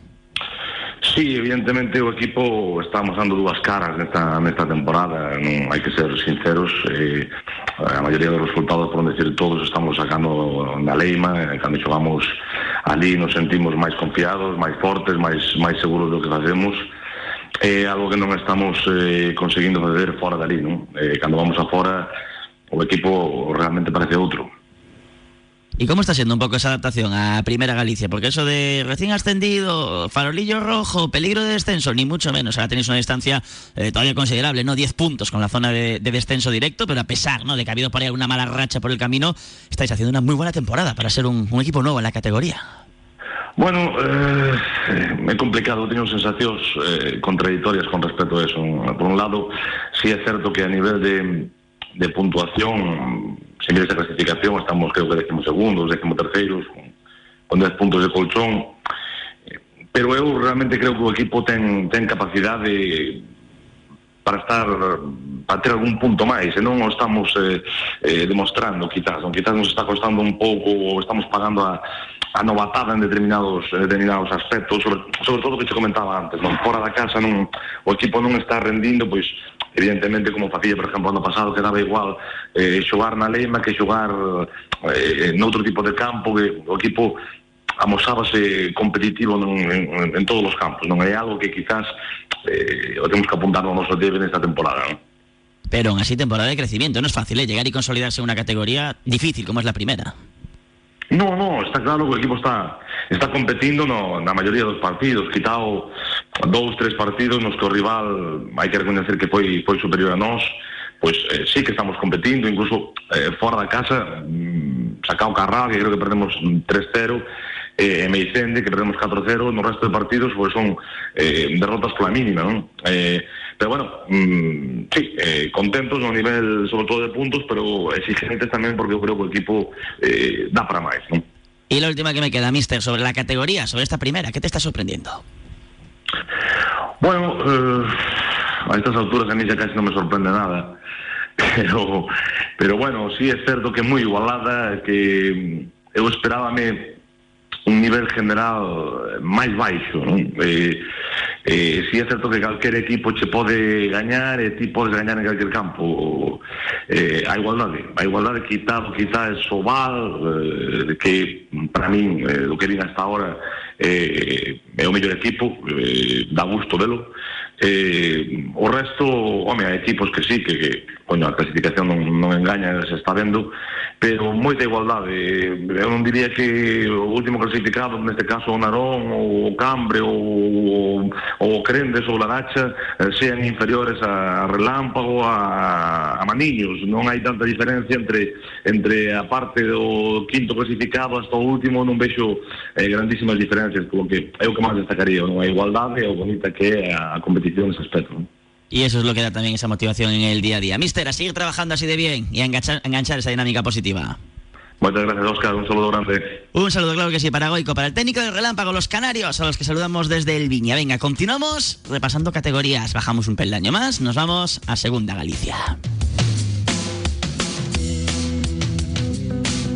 Sí, evidentemente o equipo estamos dando dúas caras nesta, nesta temporada non hai que ser sinceros eh, a maioría dos resultados, por decir todos estamos sacando na leima eh, cando xogamos ali nos sentimos máis confiados, máis fortes máis, máis seguros do que facemos é eh, algo que non estamos eh, conseguindo fazer fora dali non? Eh, cando vamos afora o equipo realmente parece outro ¿Y cómo está siendo un poco esa adaptación a Primera Galicia? Porque eso de recién ascendido, farolillo rojo, peligro de descenso, ni mucho menos. Ahora tenéis una distancia eh, todavía considerable, ¿no? 10 puntos con la zona de, de, descenso directo, pero a pesar ¿no? de que ha habido por ahí una mala racha por el camino, estáis haciendo una muy buena temporada para ser un, un equipo nuevo en la categoría. Bueno, eh, é complicado, teño sensacións eh, contradictorias con respecto a eso. Por un lado, sí é certo que a nivel de, de puntuación sin esa clasificación estamos creo que décimo segundos, décimo terceiros con, con 10 puntos de colchón. Pero eu realmente creo que o equipo ten, ten capacidade para estar para ter algún punto máis e non o estamos eh, eh, demostrando quizás, non quizás nos está costando un pouco ou estamos pagando a, a novatada en determinados en determinados aspectos, sobre, sobre todo o que te comentaba antes, non fora da casa non o equipo non está rendindo, pois evidentemente como facía, por exemplo, ano pasado que daba igual eh, xogar na Leima que xogar eh, noutro tipo de campo que o equipo amosábase competitivo non, en, en todos os campos non é algo que quizás eh, o temos que apuntar no noso debe nesta temporada non? Pero aún así temporada de crecimiento no es fácil ¿eh? llegar y consolidarse en una categoría difícil como es la primera No, no, está claro que o equipo está está competindo no, na maioría dos partidos, quitado dous, tres partidos nos que o rival hai que reconocer que foi foi superior a nós, pois eh, sí que estamos competindo, incluso eh, fora da casa, mm, sacao Carral, que creo que perdemos 3-0, eh, e Meicende, que perdemos 4-0, no resto de partidos pois son eh, derrotas pola mínima, non? Eh, pero bueno, mmm, sí, eh, contentos no nivel sobre todo de puntos, pero exigentes tamén porque eu creo que o equipo eh, dá para máis, non? Y la última que me queda, Mister, sobre la categoría, sobre esta primera, ¿qué te está sorprendiendo? Bueno, eh, a estas alturas a mí ya casi no me sorprende nada. Pero, pero bueno, sí es cierto que muy igualada, que eu esperábame un nivel general máis baixo, non? Eh, eh, si é certo que calquer equipo che pode gañar e ti podes gañar en calquer campo eh, a igualdade a igualdade quitado quizá é Sobal eh, que para min eh, do que vin hasta ahora eh, é o equipo eh, dá gusto velo Eh, o resto, home, hai equipos que sí, que coño, a clasificación non, non engaña, eh, se está vendo, pero moita igualdade. Eu non diría que o último clasificado, neste caso o Narón, o Cambre, o, o Crendes, ou Laracha, eh, sean inferiores a Relámpago, a, a Maniños. Non hai tanta diferencia entre entre a parte do quinto clasificado hasta o último, non vexo eh, grandísimas diferencias, polo que é o que máis destacaría, non? a igualdade e o bonita que é a competición nese aspecto. Non? Y eso es lo que da también esa motivación en el día a día. Mister, a seguir trabajando así de bien y a enganchar, enganchar esa dinámica positiva. Muchas gracias, Oscar. Un saludo grande. Un saludo, claro que sí, para Goico, para el técnico del Relámpago, los Canarios, a los que saludamos desde el Viña. Venga, continuamos repasando categorías. Bajamos un peldaño más, nos vamos a Segunda Galicia.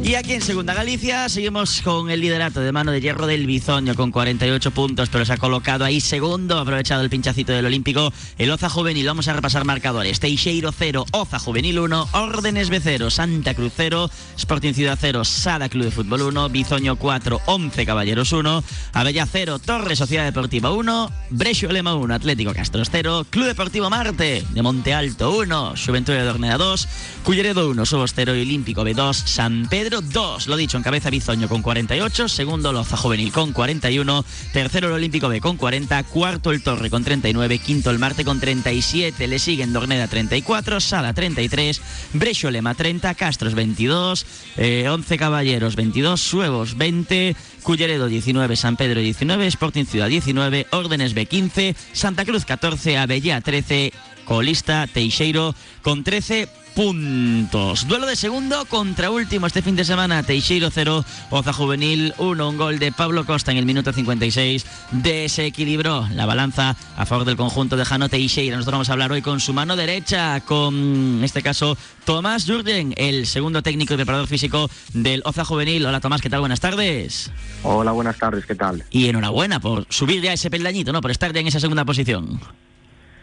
Y aquí en Segunda Galicia seguimos con el liderato de mano de hierro del Bizoño con 48 puntos, pero se ha colocado ahí segundo, aprovechado el pinchacito del Olímpico, el Oza Juvenil. Vamos a repasar marcadores. Teixeiro 0, Oza Juvenil 1, Órdenes B 0, Santa Cruz 0, Sporting Ciudad 0, Sada Club de Fútbol 1, Bizoño 4, 11 Caballeros 1, Abella 0, Torre Sociedad Deportiva 1, Brexio Lema 1, Atlético Castros 0, Club Deportivo Marte de Monte Alto 1, Juventud de Dorneda 2, Culleredo 1, Sobos 0 y Olímpico B2, San Pedro 2. Lo dicho, en cabeza Bizoño con 48, segundo Loza Juvenil con 41, tercero el Olímpico B con 40, cuarto el Torre con 39, quinto el Marte con 37, le siguen Dorneda 34, Sala 33, Brecho Lema 30, Castros 22, eh, 11 Caballeros 22, Suevos 20, Culleredo 19, San Pedro 19, Sporting Ciudad 19, Órdenes B 15, Santa Cruz 14, Avellá 13, colista Teixeiro con 13 puntos. Duelo de segundo contra último este fin de semana. Teixeiro 0, Oza Juvenil 1. Un gol de Pablo Costa en el minuto 56. Desequilibró la balanza a favor del conjunto de Jano Teixeira. Nosotros vamos a hablar hoy con su mano derecha, con en este caso Tomás Jurgen, el segundo técnico y preparador físico del Oza Juvenil. Hola Tomás, ¿qué tal? Buenas tardes. Hola, buenas tardes, ¿qué tal? Y enhorabuena por subir ya ese peldañito, ¿no? Por estar ya en esa segunda posición.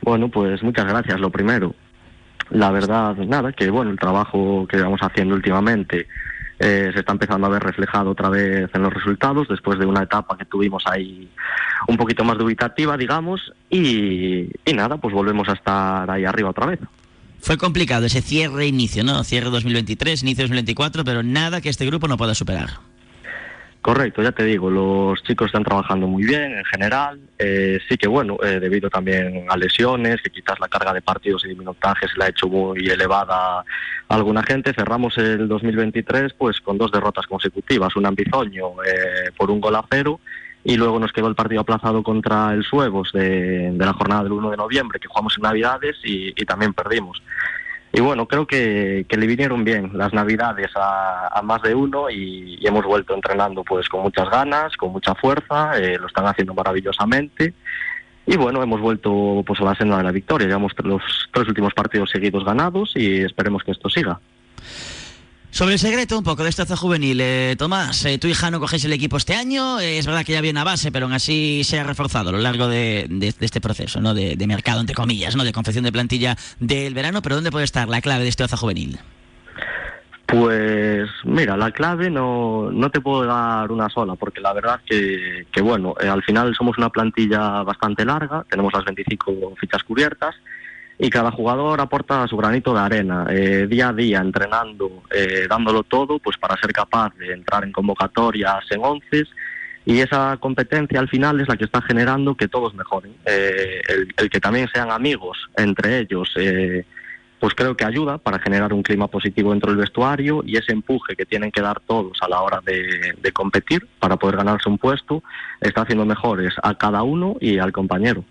Bueno, pues muchas gracias, lo primero. La verdad, nada, que bueno, el trabajo que vamos haciendo últimamente eh, se está empezando a ver reflejado otra vez en los resultados después de una etapa que tuvimos ahí un poquito más dubitativa, digamos, y, y nada, pues volvemos a estar ahí arriba otra vez. Fue complicado ese cierre inicio, ¿no? Cierre 2023, inicio 2024, pero nada que este grupo no pueda superar. Correcto, ya te digo, los chicos están trabajando muy bien en general. Eh, sí que bueno, eh, debido también a lesiones, que quizás la carga de partidos y de minutajes la ha hecho muy elevada a alguna gente, cerramos el 2023 pues con dos derrotas consecutivas, una en Bizoño eh, por un gol a cero y luego nos quedó el partido aplazado contra el Suevos de, de la jornada del 1 de noviembre, que jugamos en Navidades y, y también perdimos. Y bueno, creo que, que le vinieron bien las navidades a, más de uno y, y hemos vuelto entrenando pues con muchas ganas, con mucha fuerza, eh, lo están haciendo maravillosamente. Y bueno, hemos vuelto pues a la senda de la victoria. Llevamos los tres últimos partidos seguidos ganados y esperemos que esto siga. Sobre el secreto un poco de Oza juvenil, eh, Tomás, eh, tú y Jano cogéis el equipo este año, eh, es verdad que ya viene a base, pero aún así se ha reforzado a lo largo de, este proceso, ¿no? De, de mercado, entre comillas, ¿no? De confección de plantilla del verano, pero ¿dónde puede estar la clave de Oza juvenil? Pues mira, la clave no, no te puedo dar una sola, porque la verdad que, que bueno, eh, al final somos una plantilla bastante larga, tenemos las 25 fichas cubiertas y cada jugador aporta su granito de arena, eh, día a día entrenando, eh, dándolo todo, pues para ser capaz de entrar en convocatorias, en onces y esa competencia al final es la que está generando que todos mejoren. Eh, el, que también sean amigos entre ellos, eh, pues creo que ayuda para generar un clima positivo dentro del vestuario y ese empuje que tienen que dar todos a la hora de competir para poder ganarse un puesto está haciendo mejores a cada uno y al compañero.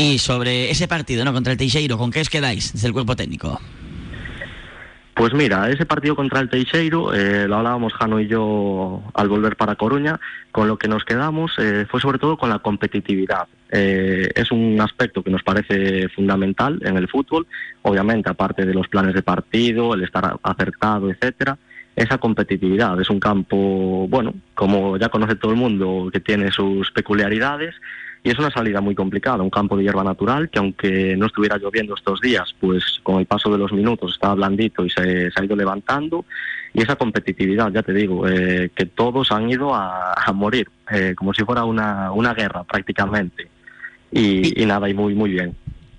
Y sobre ese partido, ¿no? Contra el Teixeiro, ¿con qué os quedáis desde el cuerpo técnico? Pues mira, ese partido contra el Teixeiro, eh, lo hablábamos Jano y yo al volver para Coruña, con lo que nos quedamos eh, fue sobre todo con la competitividad. Eh, es un aspecto que nos parece fundamental en el fútbol, obviamente aparte de los planes de partido, el estar acertado, etcétera, esa competitividad. Es un campo, bueno, como ya conoce todo el mundo, que tiene sus peculiaridades y es una salida muy complicada, un campo de hierba natural que aunque no estuviera lloviendo estos días, pues con el paso de los minutos estaba blandito y se, ha ido levantando y esa competitividad, ya te digo, eh, que todos han ido a, morir, eh, como si fuera una, una guerra prácticamente. Y, y nada, y muy, muy bien.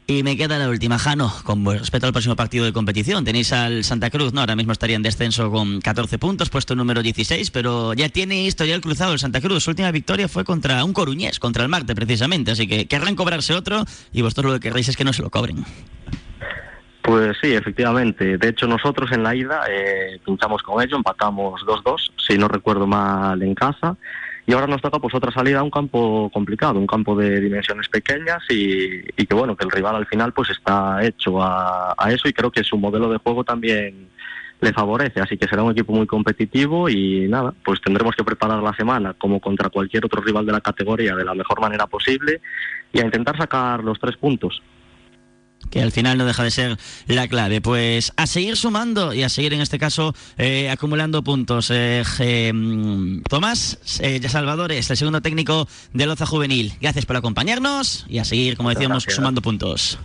Y me queda la última, Jano, con respecto al próximo partido de competición. Tenéis al Santa Cruz, ¿no? Ahora mismo estaría en descenso con 14 puntos, puesto número 16, pero ya tiene historial cruzado el Santa Cruz. Su última victoria fue contra un coruñés, contra el Marte, precisamente. Así que querrán cobrarse otro y vosotros lo que queréis es que no se lo cobren. Pues sí, efectivamente. De hecho, nosotros en la ida eh, pinchamos con ellos, empatamos 2-2, si no recuerdo mal, en casa. Y ahora nos toca pues otra salida a un campo complicado, un campo de dimensiones pequeñas y, que bueno, que el rival al final pues está hecho a, eso y creo que su modelo de juego también le favorece, así que será un equipo muy competitivo y nada, pues tendremos que preparar la semana como contra cualquier otro rival de la categoría de la mejor manera posible y a intentar sacar los tres puntos que al final no deja de ser la clave. Pues a seguir sumando y a seguir en este caso eh, acumulando puntos. Eh, mm, Tomás eh, Salvador es el segundo técnico de Loza Juvenil. Gracias por acompañarnos y a seguir, como decíamos, sumando puntos.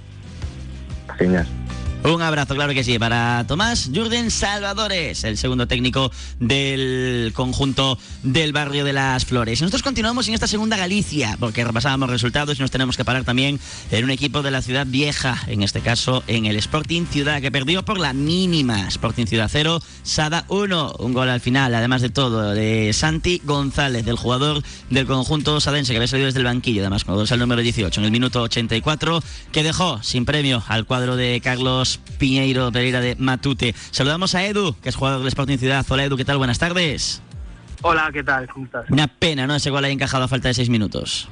Gracias. Un abrazo, claro que sí, para Tomás Jurgen Salvadores, el segundo técnico del conjunto del barrio de las Flores. nosotros continuamos en esta segunda Galicia, porque repasábamos resultados y nos tenemos que parar también en un equipo de la ciudad vieja, en este caso en el Sporting Ciudad, que perdió por la mínima. Sporting Ciudad 0, Sada 1, un gol al final, además de todo, de Santi González, del jugador del conjunto sadense, que había salido desde el banquillo, además con el número 18, en el minuto 84, que dejó sin premio al cuadro de Carlos Piñeiro Pereira de Matute. Saludamos a Edu, que es jugador del Sporting Ciudad. Hola Edu, ¿qué tal? Buenas tardes. Hola, ¿qué tal? ¿Cómo estás? Una pena, ¿no? Ese gol haya encajado a falta de seis minutos.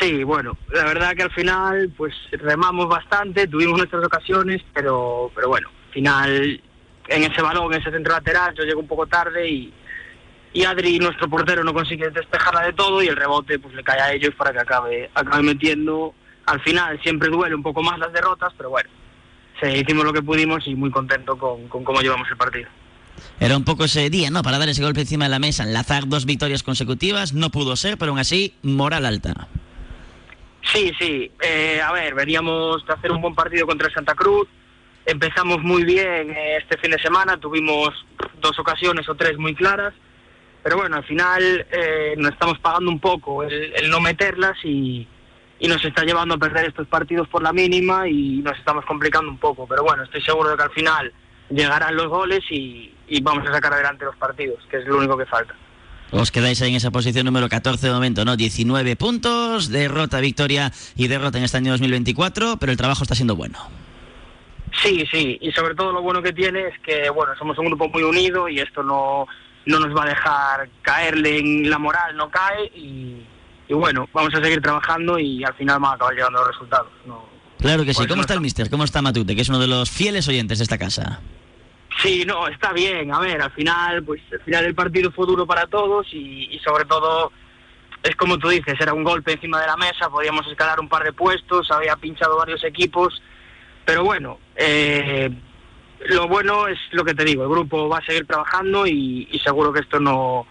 Sí, bueno, la verdad que al final pues remamos bastante, tuvimos nuestras ocasiones, pero, pero bueno, al final en ese balón, en ese centro lateral, yo llego un poco tarde y, y Adri, nuestro portero, no consigue despejarla de todo y el rebote pues le cae a ellos para que acabe, acabe metiendo. Al final siempre duele un poco más las derrotas, pero bueno, hicimos lo que pudimos y muy contento con, cómo llevamos el partido. Era un poco ese día, ¿no? Para dar ese golpe encima de la mesa, enlazar dos victorias consecutivas, no pudo ser, pero aún así, moral alta. Sí, sí. Eh, a ver, veníamos de hacer un buen partido contra Santa Cruz. Empezamos muy bien eh, este fin de semana, tuvimos dos ocasiones o tres muy claras, pero bueno, al final eh, nos estamos pagando un poco el no meterlas y, y nos está llevando a perder estos partidos por la mínima y nos estamos complicando un poco. Pero bueno, estoy seguro de que al final llegarán los goles y, vamos a sacar adelante los partidos, que es lo único que falta. Os quedáis ahí en esa posición número 14 de momento, ¿no? 19 puntos, derrota, victoria y derrota en este año 2024, pero el trabajo está siendo bueno. Sí, sí, y sobre todo lo bueno que tiene es que, bueno, somos un grupo muy unido y esto no, no nos va a dejar caerle en la moral, no cae y, y bueno, vamos a seguir trabajando y al final van a acabar llegando los resultados. claro que sí. ¿Cómo está el mister? ¿Cómo está Matute, que es uno de los fieles oyentes de esta casa? Sí, no, está bien. A ver, al final, pues al final el partido fue duro para todos y, sobre todo es como tú dices, era un golpe encima de la mesa, podíamos escalar un par de puestos, había pinchado varios equipos, pero bueno, eh, lo bueno es lo que te digo, el grupo va a seguir trabajando y, y seguro que esto no,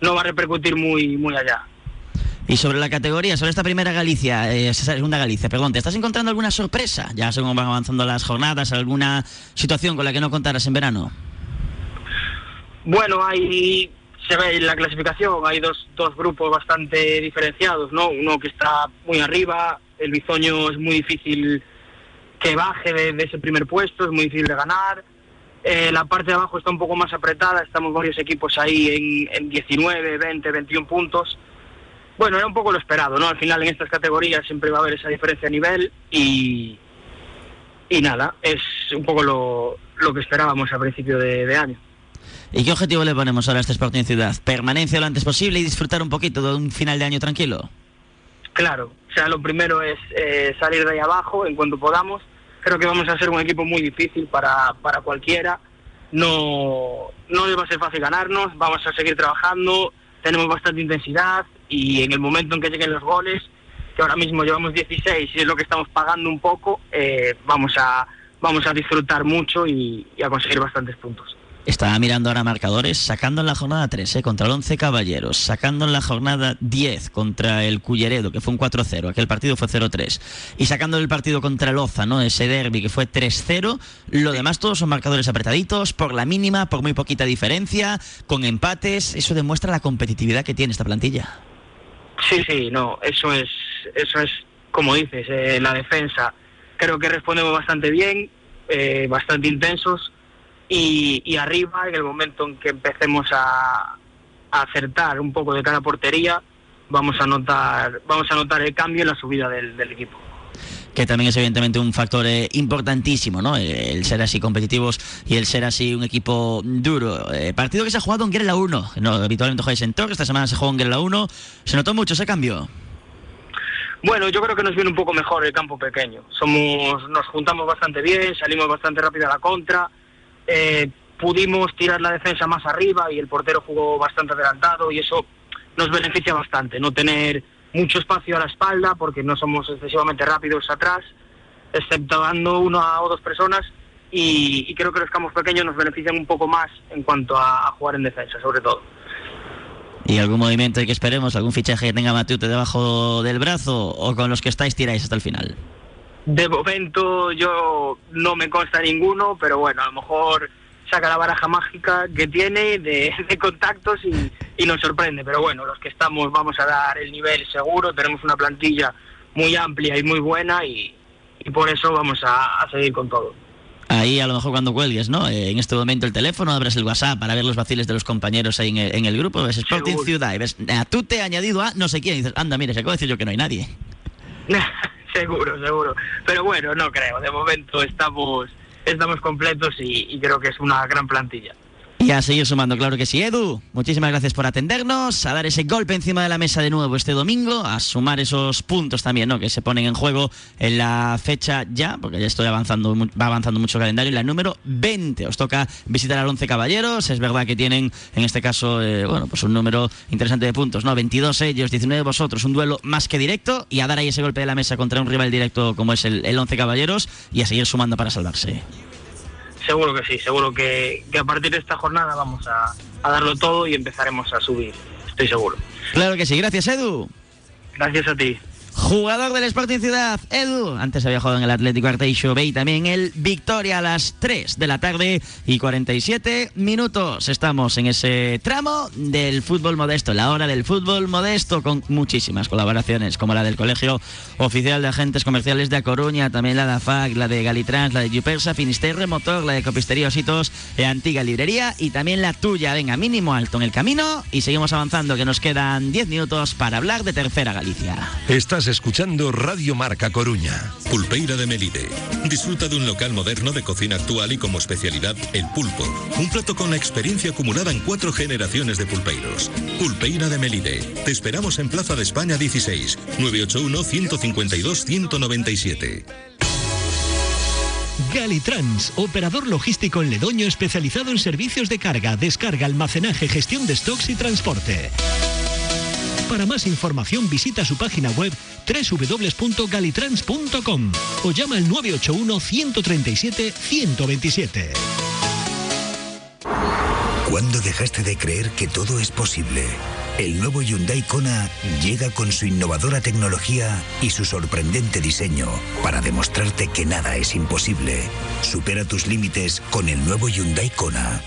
no va a repercutir muy, muy allá. Y sobre la categoría, sobre esta primera Galicia, eh, segunda Galicia, perdón, ¿te estás encontrando alguna sorpresa? Ya según van avanzando las jornadas, alguna situación con la que no contaras en verano. Bueno, hay se ve en la clasificación, hay dos, dos grupos bastante diferenciados, ¿no? Uno que está muy arriba, el bizoño es muy difícil que baje de, ese primer puesto, es muy difícil de ganar. Eh, la parte de abajo está un poco más apretada, estamos varios equipos ahí en, en 19, 20, 21 puntos. Bueno, era un poco lo esperado, ¿no? Al final en estas categorías siempre va a haber esa diferencia a nivel y, y nada, es un poco lo, lo que esperábamos a principio de, año. ¿Y qué objetivo le ponemos ahora a este Sporting Ciudad? ¿Permanencia lo antes posible y disfrutar un poquito de un final de año tranquilo? Claro, o sea, lo primero es eh, salir de ahí abajo en cuanto podamos. Creo que vamos a ser un equipo muy difícil para, para cualquiera. no, no va a ser fácil ganarnos, vamos a seguir trabajando, tenemos bastante intensidad y en el momento en que lleguen los goles, que ahora mismo llevamos 16 y es lo que estamos pagando un poco, eh, vamos, a, vamos a disfrutar mucho y a conseguir bastantes puntos. Estaba mirando ahora marcadores, sacando en la jornada 13 contra el 11 Caballeros, sacando en la jornada 10 contra el Culleredo, que fue un 4-0, aquel partido fue 0-3, y sacando el partido contra el Oza, ¿no? ese derby que fue 3-0, lo demás todos son marcadores apretaditos, por la mínima, por muy poquita diferencia, con empates, eso demuestra la competitividad que tiene esta plantilla. Sí, sí, no, eso es, eso es como dices, eh, la defensa. Creo que respondemos bastante bien, eh, bastante intensos y, arriba, en el momento en que empecemos a, acertar un poco de cada portería, vamos a notar, vamos a notar el cambio en la subida del, equipo que también es evidentemente un factor eh, importantísimo, ¿no? El ser así competitivos y el ser así un equipo duro. Eh, partido que se ha jugado en Guerra 1, no, habitualmente jugáis en Torre, esta semana se jugó en Guerra 1. ¿Se notó mucho ese cambio? Bueno, yo creo que nos viene un poco mejor el campo pequeño. Somos, nos juntamos bastante bien, salimos bastante rápido a la contra, eh, pudimos tirar la defensa más arriba y el portero jugó bastante adelantado y eso nos beneficia bastante, no tener mucho espacio a la espalda porque no somos excesivamente rápidos atrás, excepto dando una o dos personas y, creo que los campos pequeños nos benefician un poco más en cuanto a, jugar en defensa, sobre todo. ¿Y algún movimiento que esperemos, algún fichaje que tenga Matute debajo del brazo o con los que estáis tiráis hasta el final? De momento yo no me consta ninguno, pero bueno, a lo mejor saca la baraja mágica que tiene de, contactos y, nos sorprende. Pero bueno, los que estamos vamos a dar el nivel seguro, tenemos una plantilla muy amplia y muy buena y, por eso vamos a, seguir con todo. Ahí a lo mejor cuando cuelgues, ¿no? Eh, en este momento el teléfono, abres el WhatsApp para ver los vaciles de los compañeros ahí en el, grupo, ves Sporting Ciudad y ves, a tú te he añadido a no sé quién y dices, anda, mire, se acaba de decir yo que no hay nadie. seguro, seguro. Pero bueno, no creo. De momento estamos, estamos completos y creo que es una gran plantilla. Y a seguir sumando, claro que sí. Edu, muchísimas gracias por atendernos, a dar ese golpe encima de la mesa de nuevo este domingo, a sumar esos puntos también, ¿no? Que se ponen en juego en la fecha ya, porque ya estoy avanzando, va avanzando mucho el calendario, la número 20. Os toca visitar al 11 Caballeros, es verdad que tienen, en este caso, eh, bueno, pues un número interesante de puntos, ¿no? 22 ellos, 19 vosotros, un duelo más que directo y a dar ahí ese golpe de la mesa contra un rival directo como es el, el 11 Caballeros y a seguir sumando para salvarse. Seguro que sí, seguro que, a partir de esta jornada vamos a, a darlo todo y empezaremos a subir, estoy seguro. Claro que sí, gracias Edu. Gracias a ti. Jugador del Sporting Ciudad, Edu. Antes había jugado en el Atlético Arteixo B y también el Victoria a las 3 de la tarde y 47 minutos. Estamos en ese tramo del fútbol modesto, la hora del fútbol modesto, con muchísimas colaboraciones, como la del Colegio Oficial de Agentes Comerciales de A Coruña, también la de AFAC, la de Galitrans, la de Yupersa, Finisterre Motor, la de Copistería Ositos, la Antigua Librería y también la tuya. Venga, mínimo alto en el camino y seguimos avanzando, que nos quedan 10 minutos para hablar de Tercera Galicia. Estás escuchando Radio Marca Coruña. Pulpeira de Melide. Disfruta de un local moderno de cocina actual y como especialidad el pulpo. Un plato con la experiencia acumulada en cuatro generaciones de pulpeiros. Pulpeira de Melide. Te esperamos en Plaza de España 16, 981-152-197. Galitrans, operador logístico en Ledoño especializado en servicios de carga, descarga, almacenaje, gestión de stocks y transporte. Para más información visita su página web www.galitrans.com o llama al 981 137 127. ¿Cuándo dejaste de creer que todo es posible? El nuevo Hyundai Kona llega con su innovadora tecnología y su sorprendente diseño para demostrarte que nada es imposible. Supera tus límites con el nuevo Hyundai Kona.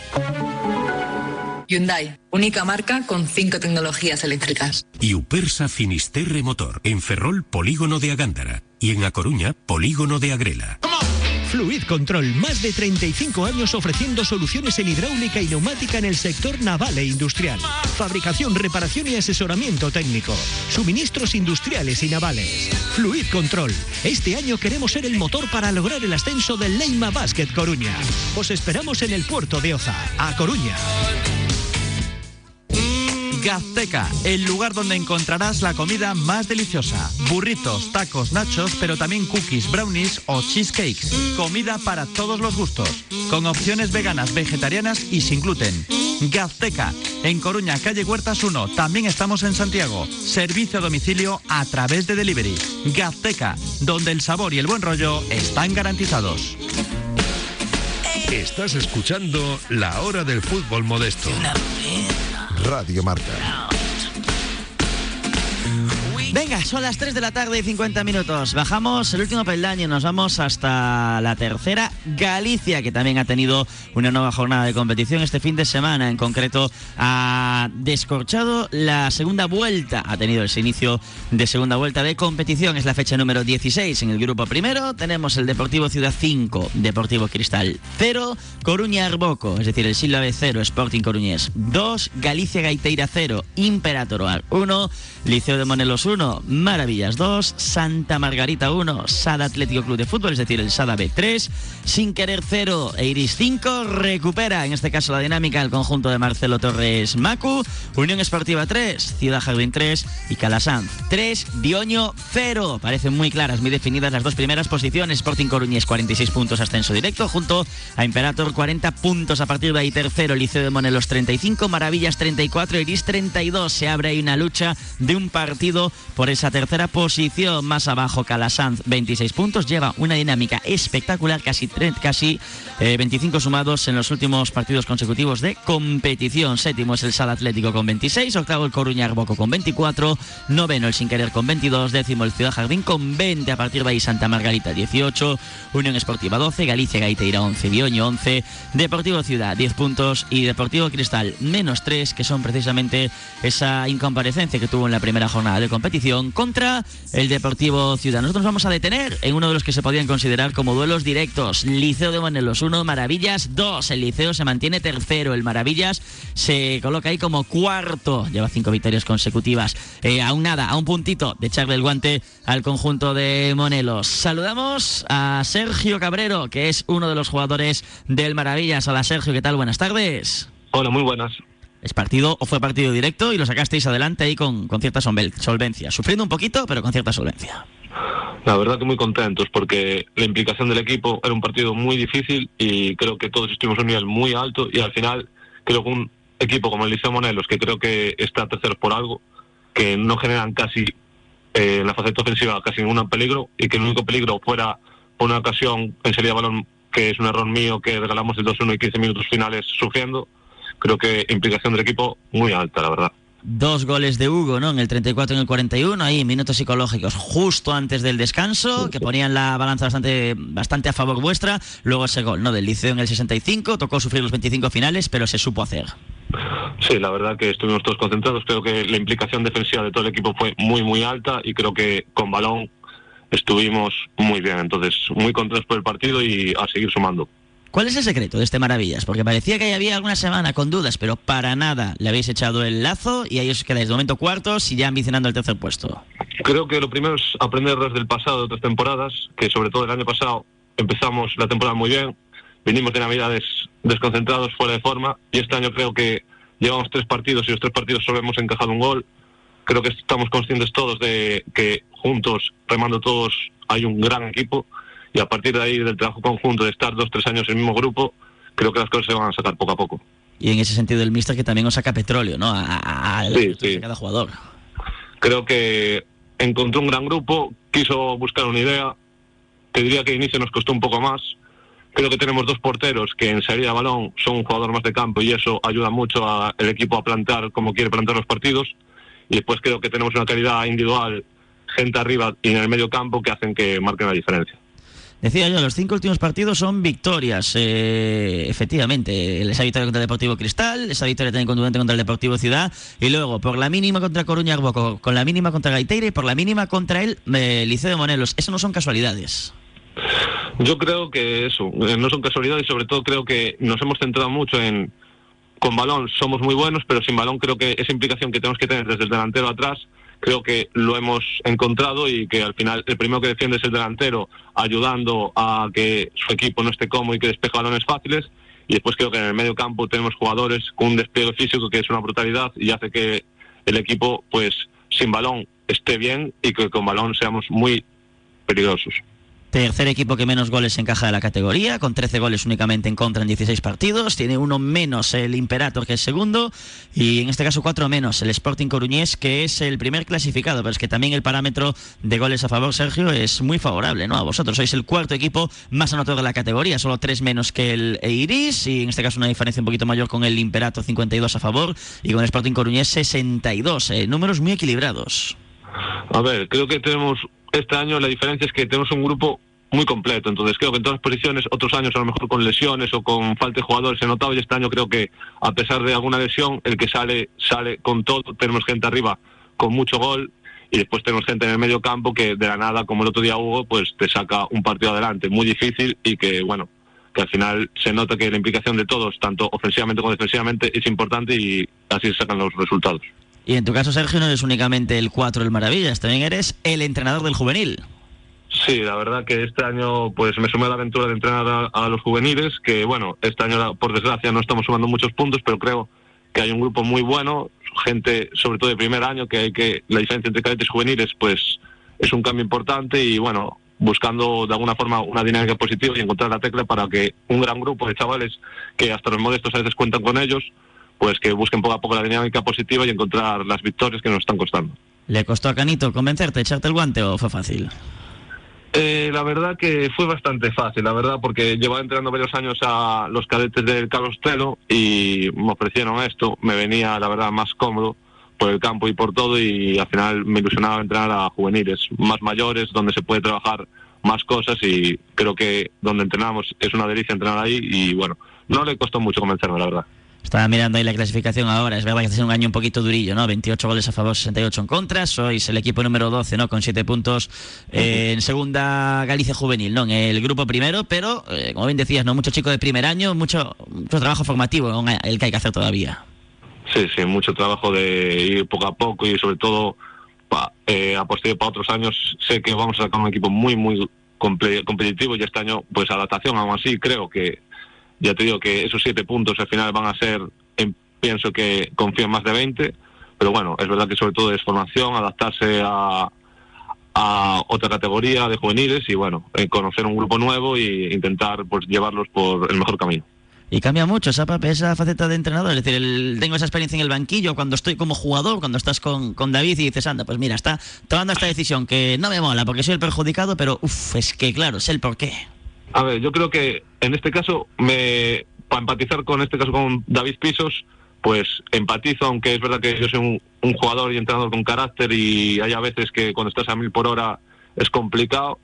Hyundai, única marca con cinco tecnologías eléctricas. Y Upersa Finisterre Motor, en Ferrol, Polígono de Agándara. Y en A Coruña, Polígono de Agrela. Fluid Control, más de 35 años ofreciendo soluciones en hidráulica y neumática en el sector naval e industrial. Fabricación, reparación y asesoramiento técnico. Suministros industriales y navales. Fluid Control. Este año queremos ser el motor para lograr el ascenso del Leima Basket Coruña. Os esperamos en el puerto de Oza, a Coruña. Gazteca, el lugar donde encontrarás la comida más deliciosa. Burritos, tacos, nachos, pero también cookies, brownies o cheesecakes. Comida para todos los gustos, con opciones veganas, vegetarianas y sin gluten. Gazteca, en Coruña, calle Huertas 1. También estamos en Santiago. Servicio a domicilio a través de delivery. Gazteca, donde el sabor y el buen rollo están garantizados. Estás escuchando La Hora del Fútbol Modesto. Radio Marca. Venga, son las 3 de la tarde y 50 minutos. Bajamos el último peldaño y nos vamos hasta la tercera, Galicia, que también ha tenido una nueva jornada de competición este fin de semana. En concreto, ha descorchado la segunda vuelta. Ha tenido ese inicio de segunda vuelta de competición. Es la fecha número 16 en el grupo primero. Tenemos el Deportivo Ciudad 5, Deportivo Cristal 0, Coruña Arboco, es decir, el Sílabe 0, Sporting Coruñés 2, Galicia Gaiteira 0, Imperator 1, Liceo de Monelos 1, Maravillas 2, Santa Margarita 1, Sada Atlético Club de Fútbol, es decir, el Sada B3, Sin Querer 0 e Iris 5, recupera en este caso la dinámica el conjunto de Marcelo Torres Macu, Unión Esportiva 3, Ciudad Jardín 3 y Calasanz 3, Dioño 0. Parecen muy claras, muy definidas las dos primeras posiciones. Sporting Coruñés 46 puntos ascenso directo, junto a Imperator 40 puntos a partir de ahí tercero, Liceo de Monelos 35, Maravillas 34, Iris 32. Se abre ahí una lucha de un partido por esa tercera posición. Más abajo, Calasanz, 26 puntos. Lleva una dinámica espectacular, casi, casi 25 eh, sumados en los últimos partidos consecutivos de competición. Séptimo es el Sal Atlético con 26. Octavo, el Coruña Arboco con 24. Noveno, el Sin Querer con 22. Décimo, el Ciudad Jardín con 20. A partir de ahí, Santa Margarita, 18. Unión Esportiva, 12. Galicia Gaiteira, 11. Bioño, 11. Deportivo Ciudad, 10 puntos. Y Deportivo Cristal, menos 3, que son precisamente esa incomparecencia que tuvo en la primera jornada de competición contra el Deportivo Ciudad. Nosotros nos vamos a detener en uno de los que se podían considerar como duelos directos. Liceo de Monelos 1, Maravillas 2. El Liceo se mantiene tercero. El Maravillas se coloca ahí como cuarto. Lleva cinco victorias consecutivas. Eh, aún nada, a un puntito de echarle el guante al conjunto de Monelos. Saludamos a Sergio Cabrero, que es uno de los jugadores del Maravillas. Hola Sergio, ¿qué tal? Buenas tardes. Hola, muy buenas. Es partido o fue partido directo y lo sacasteis adelante ahí con, con cierta solvencia. Sufriendo un poquito, pero con cierta solvencia. La verdad que muy contentos porque la implicación del equipo era un partido muy difícil y creo que todos estuvimos a un nivel muy alto y al final creo que un equipo como el Liceo Monelos, que creo que está tercero por algo, que no generan casi eh, en la faceta ofensiva casi ningún peligro y que el único peligro fuera por una ocasión en salida de balón que es un error mío que regalamos el 2-1 y 15 minutos finales sufriendo creo que implicación del equipo muy alta, la verdad. Dos goles de Hugo, ¿no? En el 34 y en el 41, ahí minutos psicológicos justo antes del descanso, que ponían la balanza bastante, bastante a favor vuestra. Luego ese gol, ¿no? Del Liceo en el 65, tocó sufrir los 25 finales, pero se supo hacer. Sí, la verdad que estuvimos todos concentrados. Creo que la implicación defensiva de todo el equipo fue muy, muy alta y creo que con balón estuvimos muy bien. Entonces, muy contentos por el partido y a seguir sumando. ¿Cuál es el secreto de este Maravillas? Porque parecía que había alguna semana con dudas, pero para nada le habéis echado el lazo y ahí os quedáis de momento cuartos y ya ambicionando el tercer puesto. Creo que lo primero es aprender desde el pasado de otras temporadas, que sobre todo el año pasado empezamos la temporada muy bien, vinimos de Navidades desconcentrados, fuera de forma, y este año creo que llevamos tres partidos y los tres partidos solo hemos encajado un gol. Creo que estamos conscientes todos de que juntos, remando todos, hay un gran equipo y a partir de ahí del trabajo conjunto de estar dos tres años en el mismo grupo creo que las cosas se van a sacar poco a poco. Y en ese sentido el mister que también os saca petróleo no a, cada jugador. Creo que encontró un gran grupo quiso buscar una idea. Te diría que inicio nos costó un poco más. Creo que tenemos dos porteros que en salida de balón son un jugador más de campo y eso ayuda mucho al equipo a plantar como quiere plantar los partidos. Y después creo que tenemos una calidad individual gente arriba y en el medio campo que hacen que marquen la diferencia Decía yo, los cinco últimos partidos son victorias, eh, efectivamente. Esa victoria contra el Deportivo Cristal, esa victoria también contundente contra el Deportivo Ciudad, y luego por la mínima contra Coruña Arboco, con la mínima contra Gaiteira y por la mínima contra el eh, Liceo de Monelos. Eso no son casualidades. Yo creo que eso, eh, no son casualidades y sobre todo creo que nos hemos centrado mucho en con balón somos muy buenos, pero sin balón creo que esa implicación que tenemos que tener desde el delantero atrás creo que lo hemos encontrado y que al final el primero que defiende es el delantero, ayudando a que su equipo no esté cómodo y que despeje balones fáciles. Y después creo que en el medio campo tenemos jugadores con un despliegue físico que es una brutalidad y hace que el equipo, pues sin balón esté bien y que con balón seamos muy peligrosos. Tercer equipo que menos goles encaja de la categoría, con 13 goles únicamente en contra en 16 partidos. Tiene uno menos el Imperator, que es segundo, y en este caso cuatro menos el Sporting Coruñés, que es el primer clasificado. Pero es que también el parámetro de goles a favor, Sergio, es muy favorable, ¿no? A vosotros sois el cuarto equipo más anotador de la categoría, solo tres menos que el Iris, y en este caso una diferencia un poquito mayor con el Imperator, 52 a favor, y con el Sporting Coruñés, 62. Eh, números muy equilibrados. A ver, creo que tenemos este año la diferencia es que tenemos un grupo muy completo. Entonces creo que en todas las posiciones, otros años a lo mejor con lesiones o con falta de jugadores se ha notado y este año creo que a pesar de alguna lesión, el que sale, sale con todo. Tenemos gente arriba con mucho gol y después tenemos gente en el medio campo que de la nada, como el otro día Hugo, pues te saca un partido adelante muy difícil y que, bueno, que al final se nota que la implicación de todos, tanto ofensivamente como defensivamente, es importante y así se sacan los resultados. Y en tu caso, Sergio, no eres únicamente el 4 del Maravillas, también eres el entrenador del juvenil. Sí, la verdad que este año pues me sumé a la aventura de entrenar a, los juveniles, que bueno, este año por desgracia no estamos sumando muchos puntos, pero creo que hay un grupo muy bueno, gente sobre todo de primer año, que hay que la diferencia entre cadetes y juveniles pues es un cambio importante y bueno, buscando de alguna forma una dinámica positiva y encontrar la tecla para que un gran grupo de chavales que hasta los modestos a veces cuentan con ellos, pues que busquen poco a poco la dinámica positiva y encontrar las victorias que nos están costando. ¿Le costó a Canito convencerte, echarte el guante o fue fácil? Eh, la verdad que fue bastante fácil, la verdad, porque llevaba entrenando varios años a los cadetes del Carlos Telo y me ofrecieron esto, me venía, la verdad, más cómodo por el campo y por todo y al final me ilusionaba entrenar a juveniles más mayores, donde se puede trabajar más cosas y creo que donde entrenamos es una delicia entrenar ahí y bueno, no le costó mucho convencerme, la verdad. Estaba mirando ahí la clasificación ahora. Es verdad que ha sido un año un poquito durillo, ¿no? 28 goles a favor, 68 en contra. Sois el equipo número 12, ¿no? Con 7 puntos eh, en segunda Galicia Juvenil, ¿no? En el grupo primero, pero, eh, como bien decías, ¿no? Mucho chico de primer año, mucho, mucho trabajo formativo el que hay que hacer todavía. Sí, sí, mucho trabajo de ir poco a poco y sobre todo pa, eh, a posteriori para otros años sé que vamos a sacar un equipo muy, muy competitivo y este año, pues adaptación, aún así creo que ya te digo que esos siete puntos al final van a ser, pienso que confío más de 20, pero bueno, es verdad que sobre todo es formación, adaptarse a, a otra categoría de juveniles y bueno, eh, conocer un grupo nuevo e intentar pues llevarlos por el mejor camino. Y cambia mucho esa, esa faceta de entrenador. Es decir, tengo esa experiencia en el banquillo cuando estoy como jugador, cuando estás con, con David y dices, anda, pues mira, está tomando esta decisión que no me mola porque soy el perjudicado, pero uff, es que claro, es el porqué. A ver, yo creo que en este caso, me, para empatizar con este caso con David Pisos, pues empatizo, aunque es verdad que yo soy un, jugador y entrenador con carácter y hay a veces que cuando estás a mil por hora es complicado,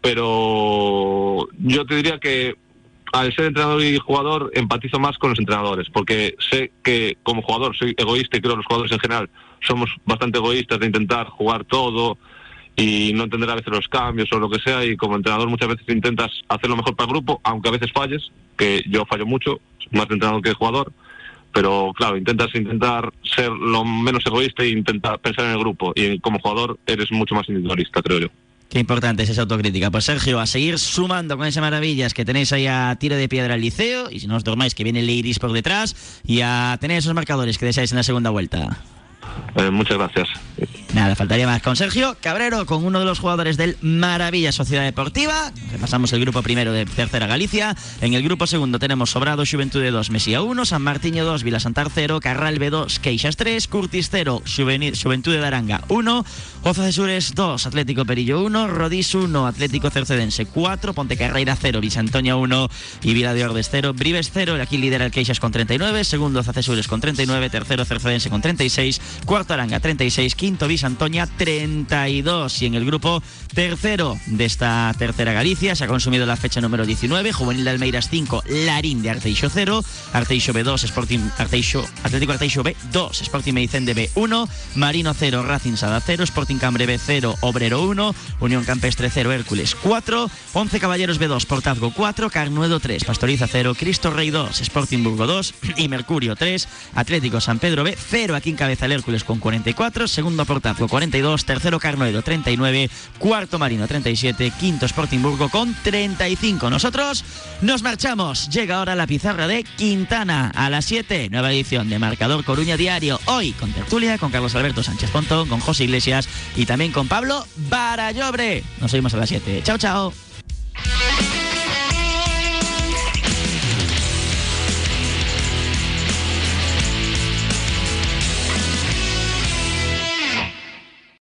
pero yo te diría que al ser entrenador y jugador empatizo más con los entrenadores, porque sé que como jugador soy egoísta y creo que los jugadores en general somos bastante egoístas de intentar jugar todo, y no entender a veces los cambios o lo que sea y como entrenador muchas veces intentas hacer lo mejor para el grupo, aunque a veces falles, que yo fallo mucho, más entrenador que jugador, pero claro, intentas intentar ser lo menos egoísta e intentar pensar en el grupo y como jugador eres mucho más individualista, creo yo. Qué importante es esa autocrítica. Pues Sergio, a seguir sumando con esas maravillas que tenéis ahí a tiro de piedra al liceo, y si no os dormáis que viene el Iris por detrás, y a tener esos marcadores que deseáis en la segunda vuelta. Eh, muchas gracias. Nada, faltaría más con Sergio Cabrero, con uno de los jugadores del Maravilla Sociedad Deportiva. Repasamos el grupo primero de Tercera Galicia. En el grupo segundo tenemos Sobrado Juventud de 2, Mesía 1, San Martiño 2, Vila Santar 0, Carral B2, Queixas 3, Curtis 0, Juventud de Daranga 1, Oza de Sures 2, Atlético Perillo 1, Rodís 1, Atlético Cercedense 4, Ponte Carreira 0, Bisantoña 1 y Vila de Ordes 0, Brives 0. Aquí lidera el Queixas con 39, segundo Zacesures con 39, tercero Cercedense con 36, cuarto Aranga 36, quinto Bisantoña 32 y en el grupo tercero de esta tercera Galicia. Se ha consumido la fecha número 19, Juvenil de Almeiras 5, Larín de Arteixo 0, Arteixo B2, Sporting Arteixo, Atlético Arteixo B2, Sporting Meicende B1, Marino 0, Racing Sada 0, Sporting Cambre B0, Obrero 1, Unión Campestre 0, Hércules 4, 11 Caballeros B2, Portazgo 4, Carnuedo 3, Pastoriza 0, Cristo Rey 2, Sporting Burgo 2 y Mercurio 3, Atlético San Pedro B 0, aquí en cabeza el Hércules con 44, segundo portal Patazgo 42, tercero Carnoedo 39, cuarto Marino 37, quinto Sportingburgo con 35. Nosotros nos marchamos. Llega ahora la pizarra de Quintana a las 7, nueva edición de Marcador Coruña Diario. Hoy con tertulia, con Carlos Alberto Sánchez Pontón, con José Iglesias y también con Pablo Barallobre. Nos oímos a las 7. Chao, chao.